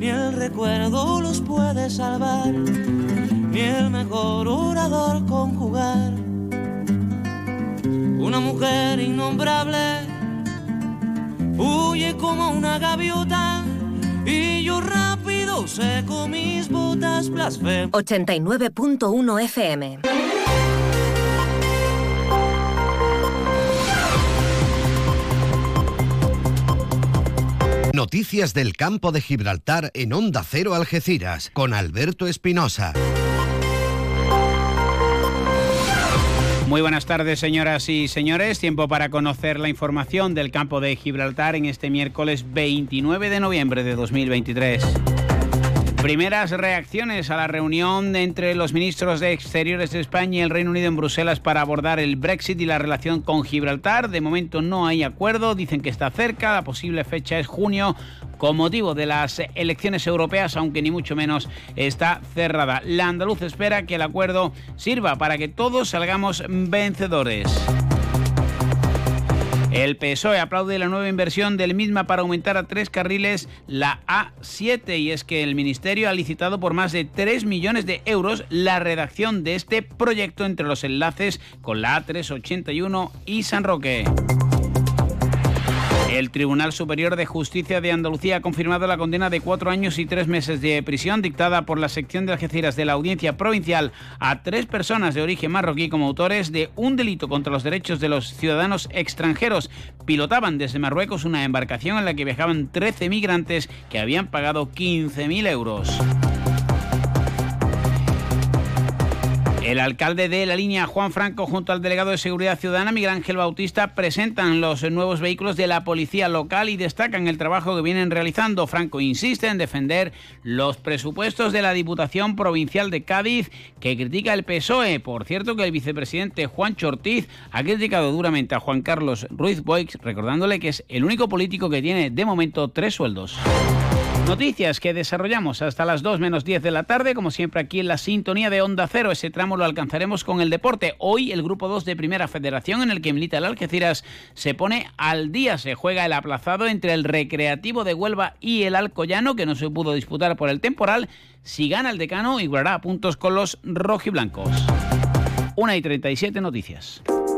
ni el recuerdo los puede salvar, ni el mejor orador conjugar. Una mujer innombrable huye como una gaviota y yo rápido seco mis botas blasfemo. 89.1 FM Noticias del campo de Gibraltar en Onda Cero Algeciras con Alberto Espinosa. Muy buenas tardes, señoras y señores. Tiempo para conocer la información del campo de Gibraltar en este miércoles 29 de noviembre de 2023. Primeras reacciones a la reunión entre los ministros de Exteriores de España y el Reino Unido en Bruselas para abordar el Brexit y la relación con Gibraltar. De momento no hay acuerdo, dicen que está cerca, la posible fecha es junio con motivo de las elecciones europeas, aunque ni mucho menos está cerrada. La andaluz espera que el acuerdo sirva para que todos salgamos vencedores. El PSOE aplaude la nueva inversión del misma para aumentar a tres carriles la A7 y es que el Ministerio ha licitado por más de 3 millones de euros la redacción de este proyecto entre los enlaces con la A381 y San Roque. El Tribunal Superior de Justicia de Andalucía ha confirmado la condena de cuatro años y tres meses de prisión dictada por la sección de Algeciras de la Audiencia Provincial a tres personas de origen marroquí como autores de un delito contra los derechos de los ciudadanos extranjeros. Pilotaban desde Marruecos una embarcación en la que viajaban 13 migrantes que habían pagado 15.000 euros. El alcalde de la línea, Juan Franco, junto al delegado de Seguridad Ciudadana, Miguel Ángel Bautista, presentan los nuevos vehículos de la policía local y destacan el trabajo que vienen realizando. Franco insiste en defender los presupuestos de la Diputación Provincial de Cádiz, que critica el PSOE. Por cierto, que el vicepresidente Juan Chortiz ha criticado duramente a Juan Carlos Ruiz Boix, recordándole que es el único político que tiene de momento tres sueldos. Noticias que desarrollamos hasta las 2 menos 10 de la tarde, como siempre aquí en la sintonía de Onda Cero. Ese tramo lo alcanzaremos con el deporte. Hoy el grupo 2 de Primera Federación, en el que milita el Algeciras, se pone al día. Se juega el aplazado entre el Recreativo de Huelva y el Alcoyano, que no se pudo disputar por el temporal. Si gana el decano, igualará puntos con los rojiblancos. 1 y 37 noticias.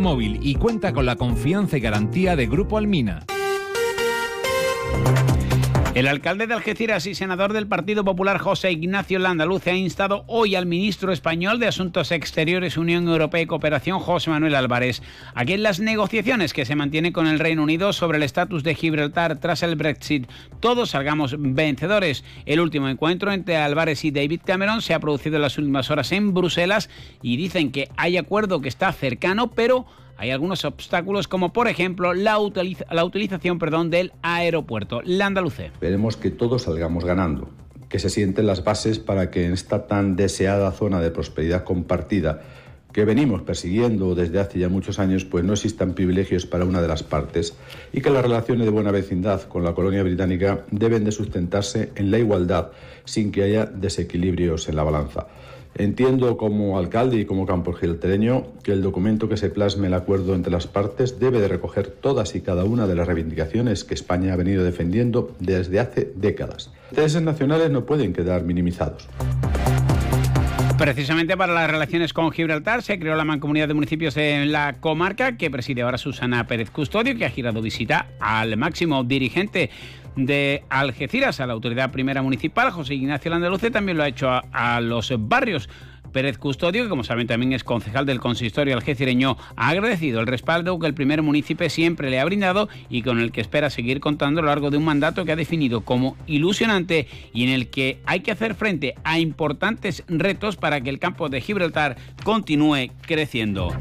Móvil y cuenta con la confianza y garantía de Grupo Almina. El alcalde de Algeciras y senador del Partido Popular José Ignacio Landaluce ha instado hoy al ministro español de Asuntos Exteriores, Unión Europea y Cooperación, José Manuel Álvarez, a que en las negociaciones que se mantienen con el Reino Unido sobre el estatus de Gibraltar tras el Brexit, todos salgamos vencedores. El último encuentro entre Álvarez y David Cameron se ha producido en las últimas horas en Bruselas y dicen que hay acuerdo que está cercano, pero hay algunos obstáculos como por ejemplo la, la utilización perdón, del aeropuerto. La Andaluce. Esperemos que todos salgamos ganando, que se sienten las bases para que en esta tan deseada zona de prosperidad compartida que venimos persiguiendo desde hace ya muchos años, pues no existan privilegios para una de las partes y que las relaciones de buena vecindad con la colonia británica deben de sustentarse en la igualdad sin que haya desequilibrios en la balanza. Entiendo como alcalde y como campo giltereño que el documento que se plasme el acuerdo entre las partes debe de recoger todas y cada una de las reivindicaciones que España ha venido defendiendo desde hace décadas. Intereses nacionales no pueden quedar minimizados. Precisamente para las relaciones con Gibraltar se creó la mancomunidad de municipios en la comarca que preside ahora Susana Pérez Custodio, que ha girado visita al máximo dirigente de Algeciras, a la autoridad primera municipal, José Ignacio Landaluce, también lo ha hecho a, los barrios. Pérez Custodio, que como saben también es concejal del consistorio algecireño, ha agradecido el respaldo que el primer municipio siempre le ha brindado y con el que espera seguir contando a lo largo de un mandato que ha definido como ilusionante y en el que hay que hacer frente a importantes retos para que el campo de Gibraltar continúe creciendo.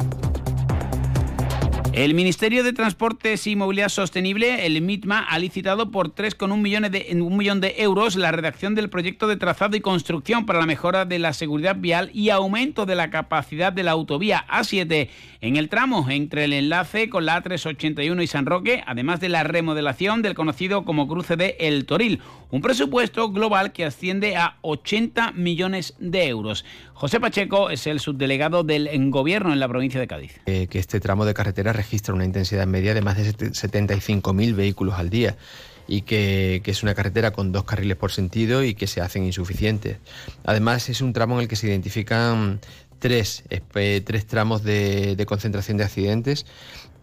El Ministerio de Transportes y Movilidad Sostenible, el MITMA, ha licitado por 3,1 millones de, un millón de euros la redacción del proyecto de trazado y construcción para la mejora de la seguridad vial y aumento de la capacidad de la autovía A7 en el tramo entre el enlace con la A381 y San Roque, además de la remodelación del conocido como cruce de El Toril, un presupuesto global que asciende a 80 millones de euros. José Pacheco es el subdelegado del Gobierno en la provincia de Cádiz. Eh, que este tramo de carretera registra una intensidad media de más de 75.000 vehículos al día y que, es una carretera con dos carriles por sentido y que se hacen insuficientes. Además es un tramo en el que se identifican tres, tres tramos de, de concentración de accidentes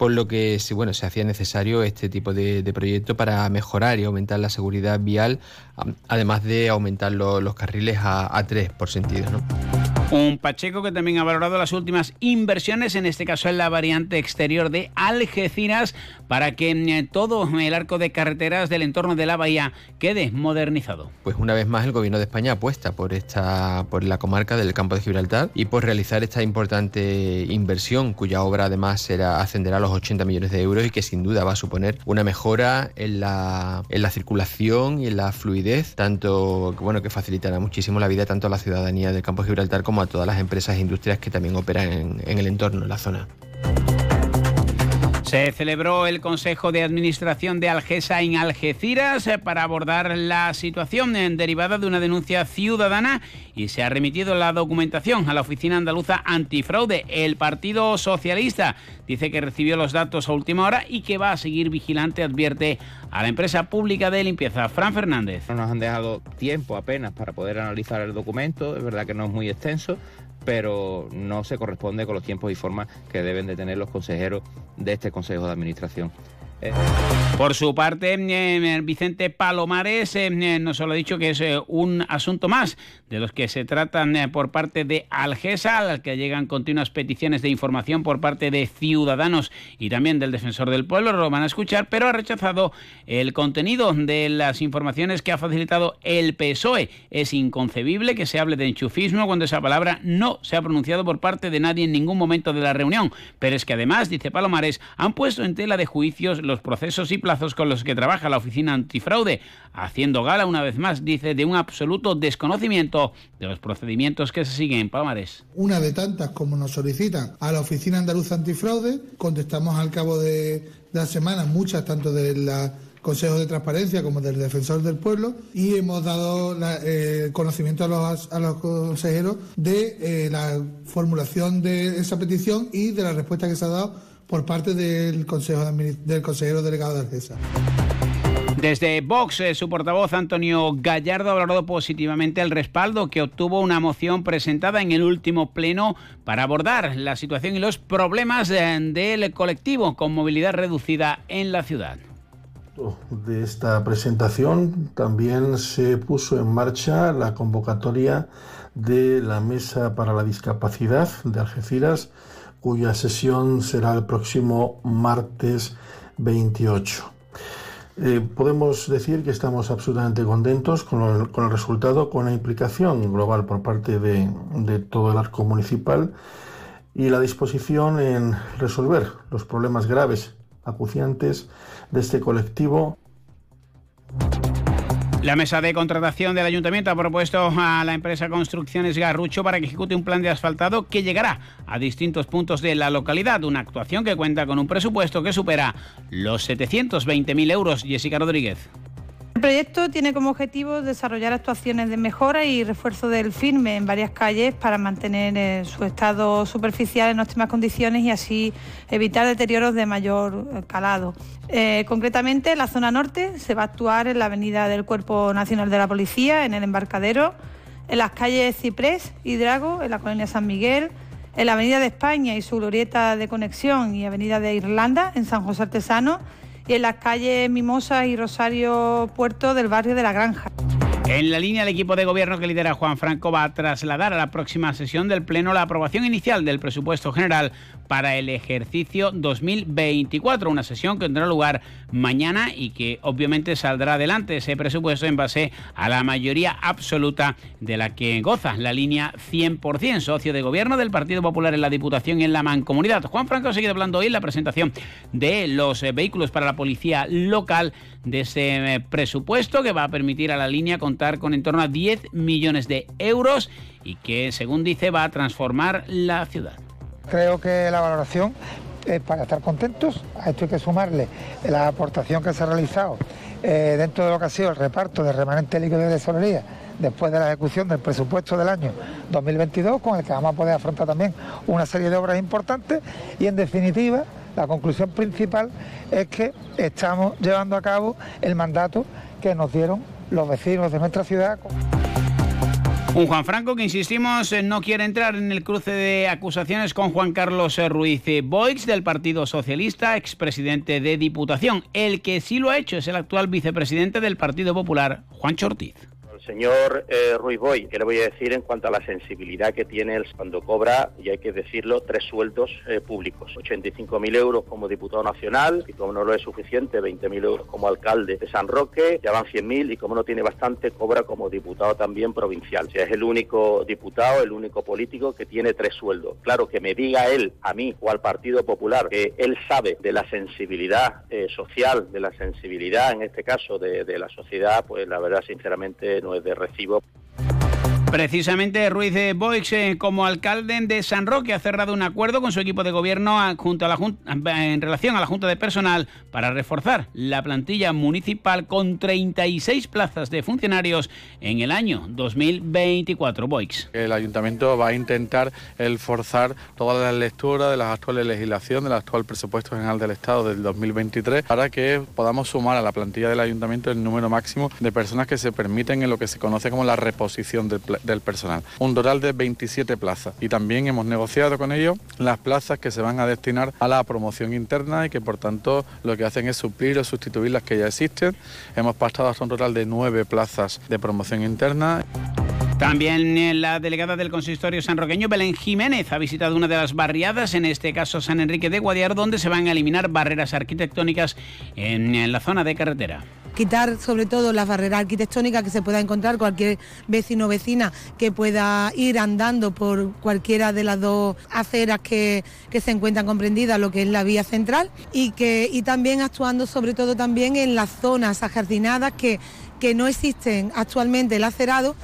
por lo que bueno, se hacía necesario este tipo de, proyecto para mejorar y aumentar la seguridad vial, además de aumentar los carriles a, tres por sentido. Un Pacheco que también ha valorado las últimas inversiones, en este caso en la variante exterior de Algeciras, para que eh, todo el arco de carreteras del entorno de la bahía quede modernizado. Pues una vez más el gobierno de España apuesta por esta, por la comarca del campo de Gibraltar y por realizar esta importante inversión, cuya obra además será ascenderá a los 80 millones de euros y que sin duda va a suponer una mejora en la, en la circulación y en la fluidez, tanto bueno, que facilitará muchísimo la vida tanto a la ciudadanía del campo de Gibraltar como a todas las empresas e industrias que también operan en, en el entorno, en la zona. Se celebró el Consejo de Administración de Algesa en Algeciras eh, para abordar la situación eh, derivada de una denuncia ciudadana y se ha remitido la documentación a la Oficina Andaluza Antifraude. El Partido Socialista dice que recibió los datos a última hora y que va a seguir vigilante, advierte a la empresa pública de limpieza. Fran Fernández. No nos han dejado tiempo apenas para poder analizar el documento, es verdad que no es muy extenso, pero no se corresponde con los tiempos y formas que deben de tener los consejeros de este Consejo de Administración. Por su parte, eh, Vicente Palomares eh, eh, nos lo ha dicho que es un asunto más de los que se tratan por parte de Algesa, al que llegan continuas peticiones de información por parte de ciudadanos y también del defensor del pueblo, lo van a escuchar, pero ha rechazado el contenido de las informaciones que ha facilitado el PSOE. Es inconcebible que se hable de enchufismo cuando esa palabra no se ha pronunciado por parte de nadie en ningún momento de la reunión, pero es que además, dice Palomares, han puesto en tela de juicios los procesos y plazos con los que trabaja la Oficina Antifraude, haciendo gala una vez más, dice, de un absoluto desconocimiento de los procedimientos que se siguen en Palmares. Una de tantas como nos solicitan a la Oficina Andaluza Antifraude, contestamos al cabo de, la semana muchas, tanto de la Consejo de Transparencia como del Defensor del Pueblo y hemos dado eh, conocimiento a los, a los consejeros de eh, la formulación de esa petición y de la respuesta que se ha dado por parte del, Consejo del consejero delegado de Argesa. Desde Vox, eh, su portavoz Antonio Gallardo ha valorado positivamente el respaldo que obtuvo una moción presentada en el último pleno para abordar la situación y los problemas del colectivo con movilidad reducida en la ciudad de esta presentación también se puso en marcha la convocatoria de la Mesa para la Discapacidad de Algeciras, cuya sesión será el próximo martes 28. Eh, podemos decir que estamos absolutamente contentos con, el resultado, con la implicación global por parte de, de todo el arco municipal y la disposición en resolver los problemas graves, acuciantes, de este colectivo. La mesa de contratación del ayuntamiento ha propuesto a la empresa Construcciones Garrucho para que ejecute un plan de asfaltado que llegará a distintos puntos de la localidad. Una actuación que cuenta con un presupuesto que supera los 720.000 euros. Jessica Rodríguez. El proyecto tiene como objetivo desarrollar actuaciones de mejora y refuerzo del firme en varias calles para mantener eh, su estado superficial en óptimas condiciones y así evitar deterioros de mayor eh, calado. Eh, concretamente, en la zona norte se va a actuar en la avenida del Cuerpo Nacional de la Policía, en el embarcadero, en las calles Ciprés y Drago, en la colonia San Miguel, en la avenida de España y su glorieta de conexión y avenida de Irlanda, en San José Artesano, y en las calles Mimosa y Rosario Puerto del barrio de La Granja. En la línea, el equipo de gobierno que lidera Juan Franco va a trasladar a la próxima sesión del Pleno la aprobación inicial del presupuesto general para el ejercicio 2024, una sesión que tendrá lugar mañana y que obviamente saldrá adelante ese presupuesto en base a la mayoría absoluta de la que goza la línea 100%, socio de gobierno del Partido Popular en la Diputación y en la Mancomunidad. Juan Franco ha seguido hablando hoy en la presentación de los eh, vehículos para la policía local de ese eh, presupuesto que va a permitir a la línea con en torno a 10 millones de euros y que, según dice, va a transformar la ciudad. Creo que la valoración es para estar contentos. A esto hay que sumarle la aportación que se ha realizado eh, dentro de lo que ha sido el reparto de remanente líquido de tesorería después de la ejecución del presupuesto del año 2022, con el que vamos a poder afrontar también una serie de obras importantes y, en definitiva, la conclusión principal es que estamos llevando a cabo el mandato que nos dieron los vecinos de nuestra ciudad. Un Juan Franco que, insistimos, eh, no quiere entrar en el cruce de acusaciones con Juan Carlos eh, Ruiz Boix del Partido Socialista, expresidente de Diputación. El que sí lo ha hecho es el actual vicepresidente del Partido Popular, Juan Chortiz señor eh, Ruiz Boy, ¿qué le voy a decir en cuanto a la sensibilidad que tiene él cuando cobra, y hay que decirlo, tres sueldos eh, públicos? 85.000 euros como diputado nacional, y como no lo es suficiente, 20.000 euros como alcalde de San Roque, ya van 100.000, y como no tiene bastante, cobra como diputado también provincial. Es el único diputado, el único político que tiene tres sueldos. Claro, que me diga él, a mí o al Partido Popular, que él sabe de la sensibilidad eh, social, de la sensibilidad, en este caso, de, de la sociedad, pues la verdad, sinceramente, no es de recibo. Precisamente Ruiz de Boix, eh, como alcalde de San Roque, ha cerrado un acuerdo con su equipo de gobierno junto a la en relación a la Junta de Personal para reforzar la plantilla municipal con 36 plazas de funcionarios en el año 2024. Boix. El ayuntamiento va a intentar el forzar toda la lectura de la actual legislación, del actual presupuesto general del Estado del 2023, para que podamos sumar a la plantilla del ayuntamiento el número máximo de personas que se permiten en lo que se conoce como la reposición del, del personal. Un total de 27 plazas. Y también hemos negociado con ellos las plazas que se van a destinar a la promoción interna y que por tanto lo que hacen es suplir o sustituir las que ya existen. Hemos pasado hasta un total de nueve plazas de promoción interna. También eh, la delegada del consistorio sanroqueño, Belén Jiménez, ha visitado una de las barriadas, en este caso San Enrique de Guadiar, donde se van a eliminar barreras arquitectónicas en la zona de carretera. quitar sobre todo las barreras arquitectónicas que se pueda encontrar cualquier vecino o vecina que pueda ir andando por cualquiera de las dos aceras que, que se encuentran comprendidas, lo que es la vía central, y, que, y también actuando sobre todo también en las zonas ajardinadas que, que no existen actualmente el acerado.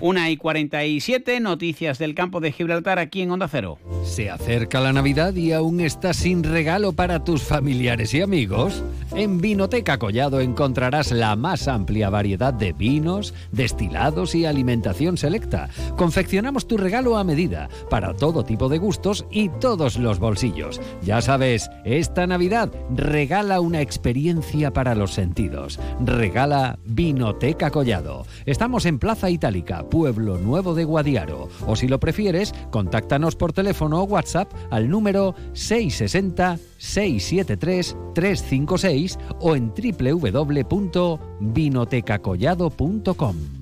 Una y 47, noticias del campo de Gibraltar aquí en Onda Cero. ¿Se acerca la Navidad y aún estás sin regalo para tus familiares y amigos? En Vinoteca Collado encontrarás la más amplia variedad de vinos, destilados y alimentación selecta. Confeccionamos tu regalo a medida, para todo tipo de gustos y todos los bolsillos. Ya sabes, esta Navidad regala una experiencia para los sentidos. Regala Vinoteca Collado. Estamos en Plaza Itálica, Pueblo Nuevo de Guadiaro. O si lo prefieres, contáctanos por teléfono o WhatsApp al número 660-673-356 o en www.vinotecacollado.com.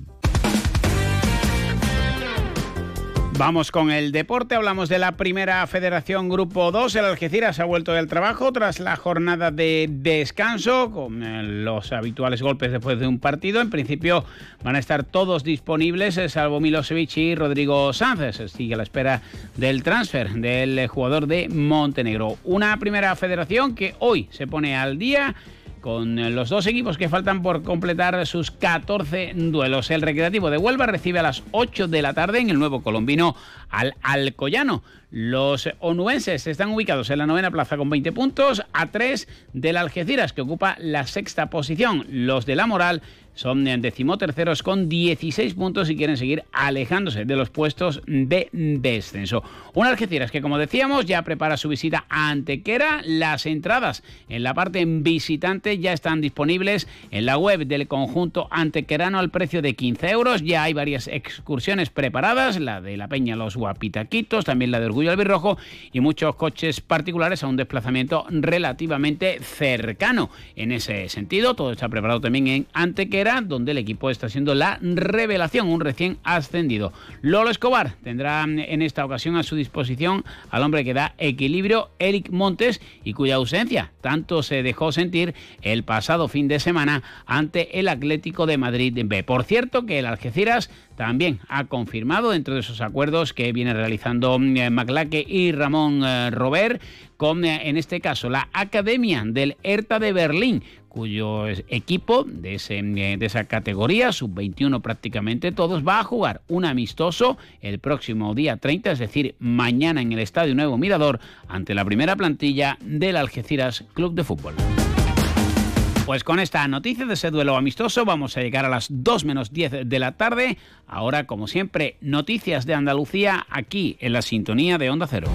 Vamos con el deporte, hablamos de la primera federación Grupo 2, el Algeciras ha vuelto del trabajo tras la jornada de descanso, con eh, los habituales golpes después de un partido. En principio van a estar todos disponibles, eh, salvo Milosevic y Rodrigo Sánchez. Sigue a la espera del transfer del eh, jugador de Montenegro. Una primera federación que hoy se pone al día con eh, los dos equipos que faltan por completar sus 14 duelos. El Recreativo de Huelva recibe a las 8 de la tarde en el nuevo colombino al Alcoyano. Los onuenses están ubicados en la novena plaza con 20 puntos, a 3 del Algeciras, que ocupa la sexta posición. Los de la Moral son decimoterceros con 16 puntos y quieren seguir alejándose de los puestos de descenso. Un Algeciras que, como decíamos, ya prepara su visita a Antequera. Las entradas en la parte visitante ya están disponibles en la web del conjunto antequerano al precio de 15 euros. Ya hay varias excursiones preparadas, la de la Peña Los Guapitaquitos, también la de Orgullo Albirrojo y muchos coches particulares a un desplazamiento relativamente cercano. En ese sentido, todo está preparado también en Antequera donde el equipo está siendo la revelación, un recién ascendido. Lolo Escobar tendrá en esta ocasión a su disposición al hombre que da equilibrio, Eric Montes, y cuya ausencia tanto se dejó sentir el pasado fin de semana ante el Atlético de Madrid B. Por cierto, que el Algeciras también ha confirmado dentro de esos acuerdos que viene realizando eh, Maclaque y Ramón eh, Robert con, eh, en este caso, la Academia del Hertha de Berlín, cuyo equipo de, ese, de esa categoría, sub-21 prácticamente todos, va a jugar un amistoso el próximo día 30, es decir, mañana en el Estadio Nuevo Mirador, ante la primera plantilla del Algeciras Club de Fútbol. Pues con esta noticia de ese duelo amistoso vamos a llegar a las 2 menos 10 de la tarde. Ahora, como siempre, noticias de Andalucía aquí en la sintonía de Onda Cero.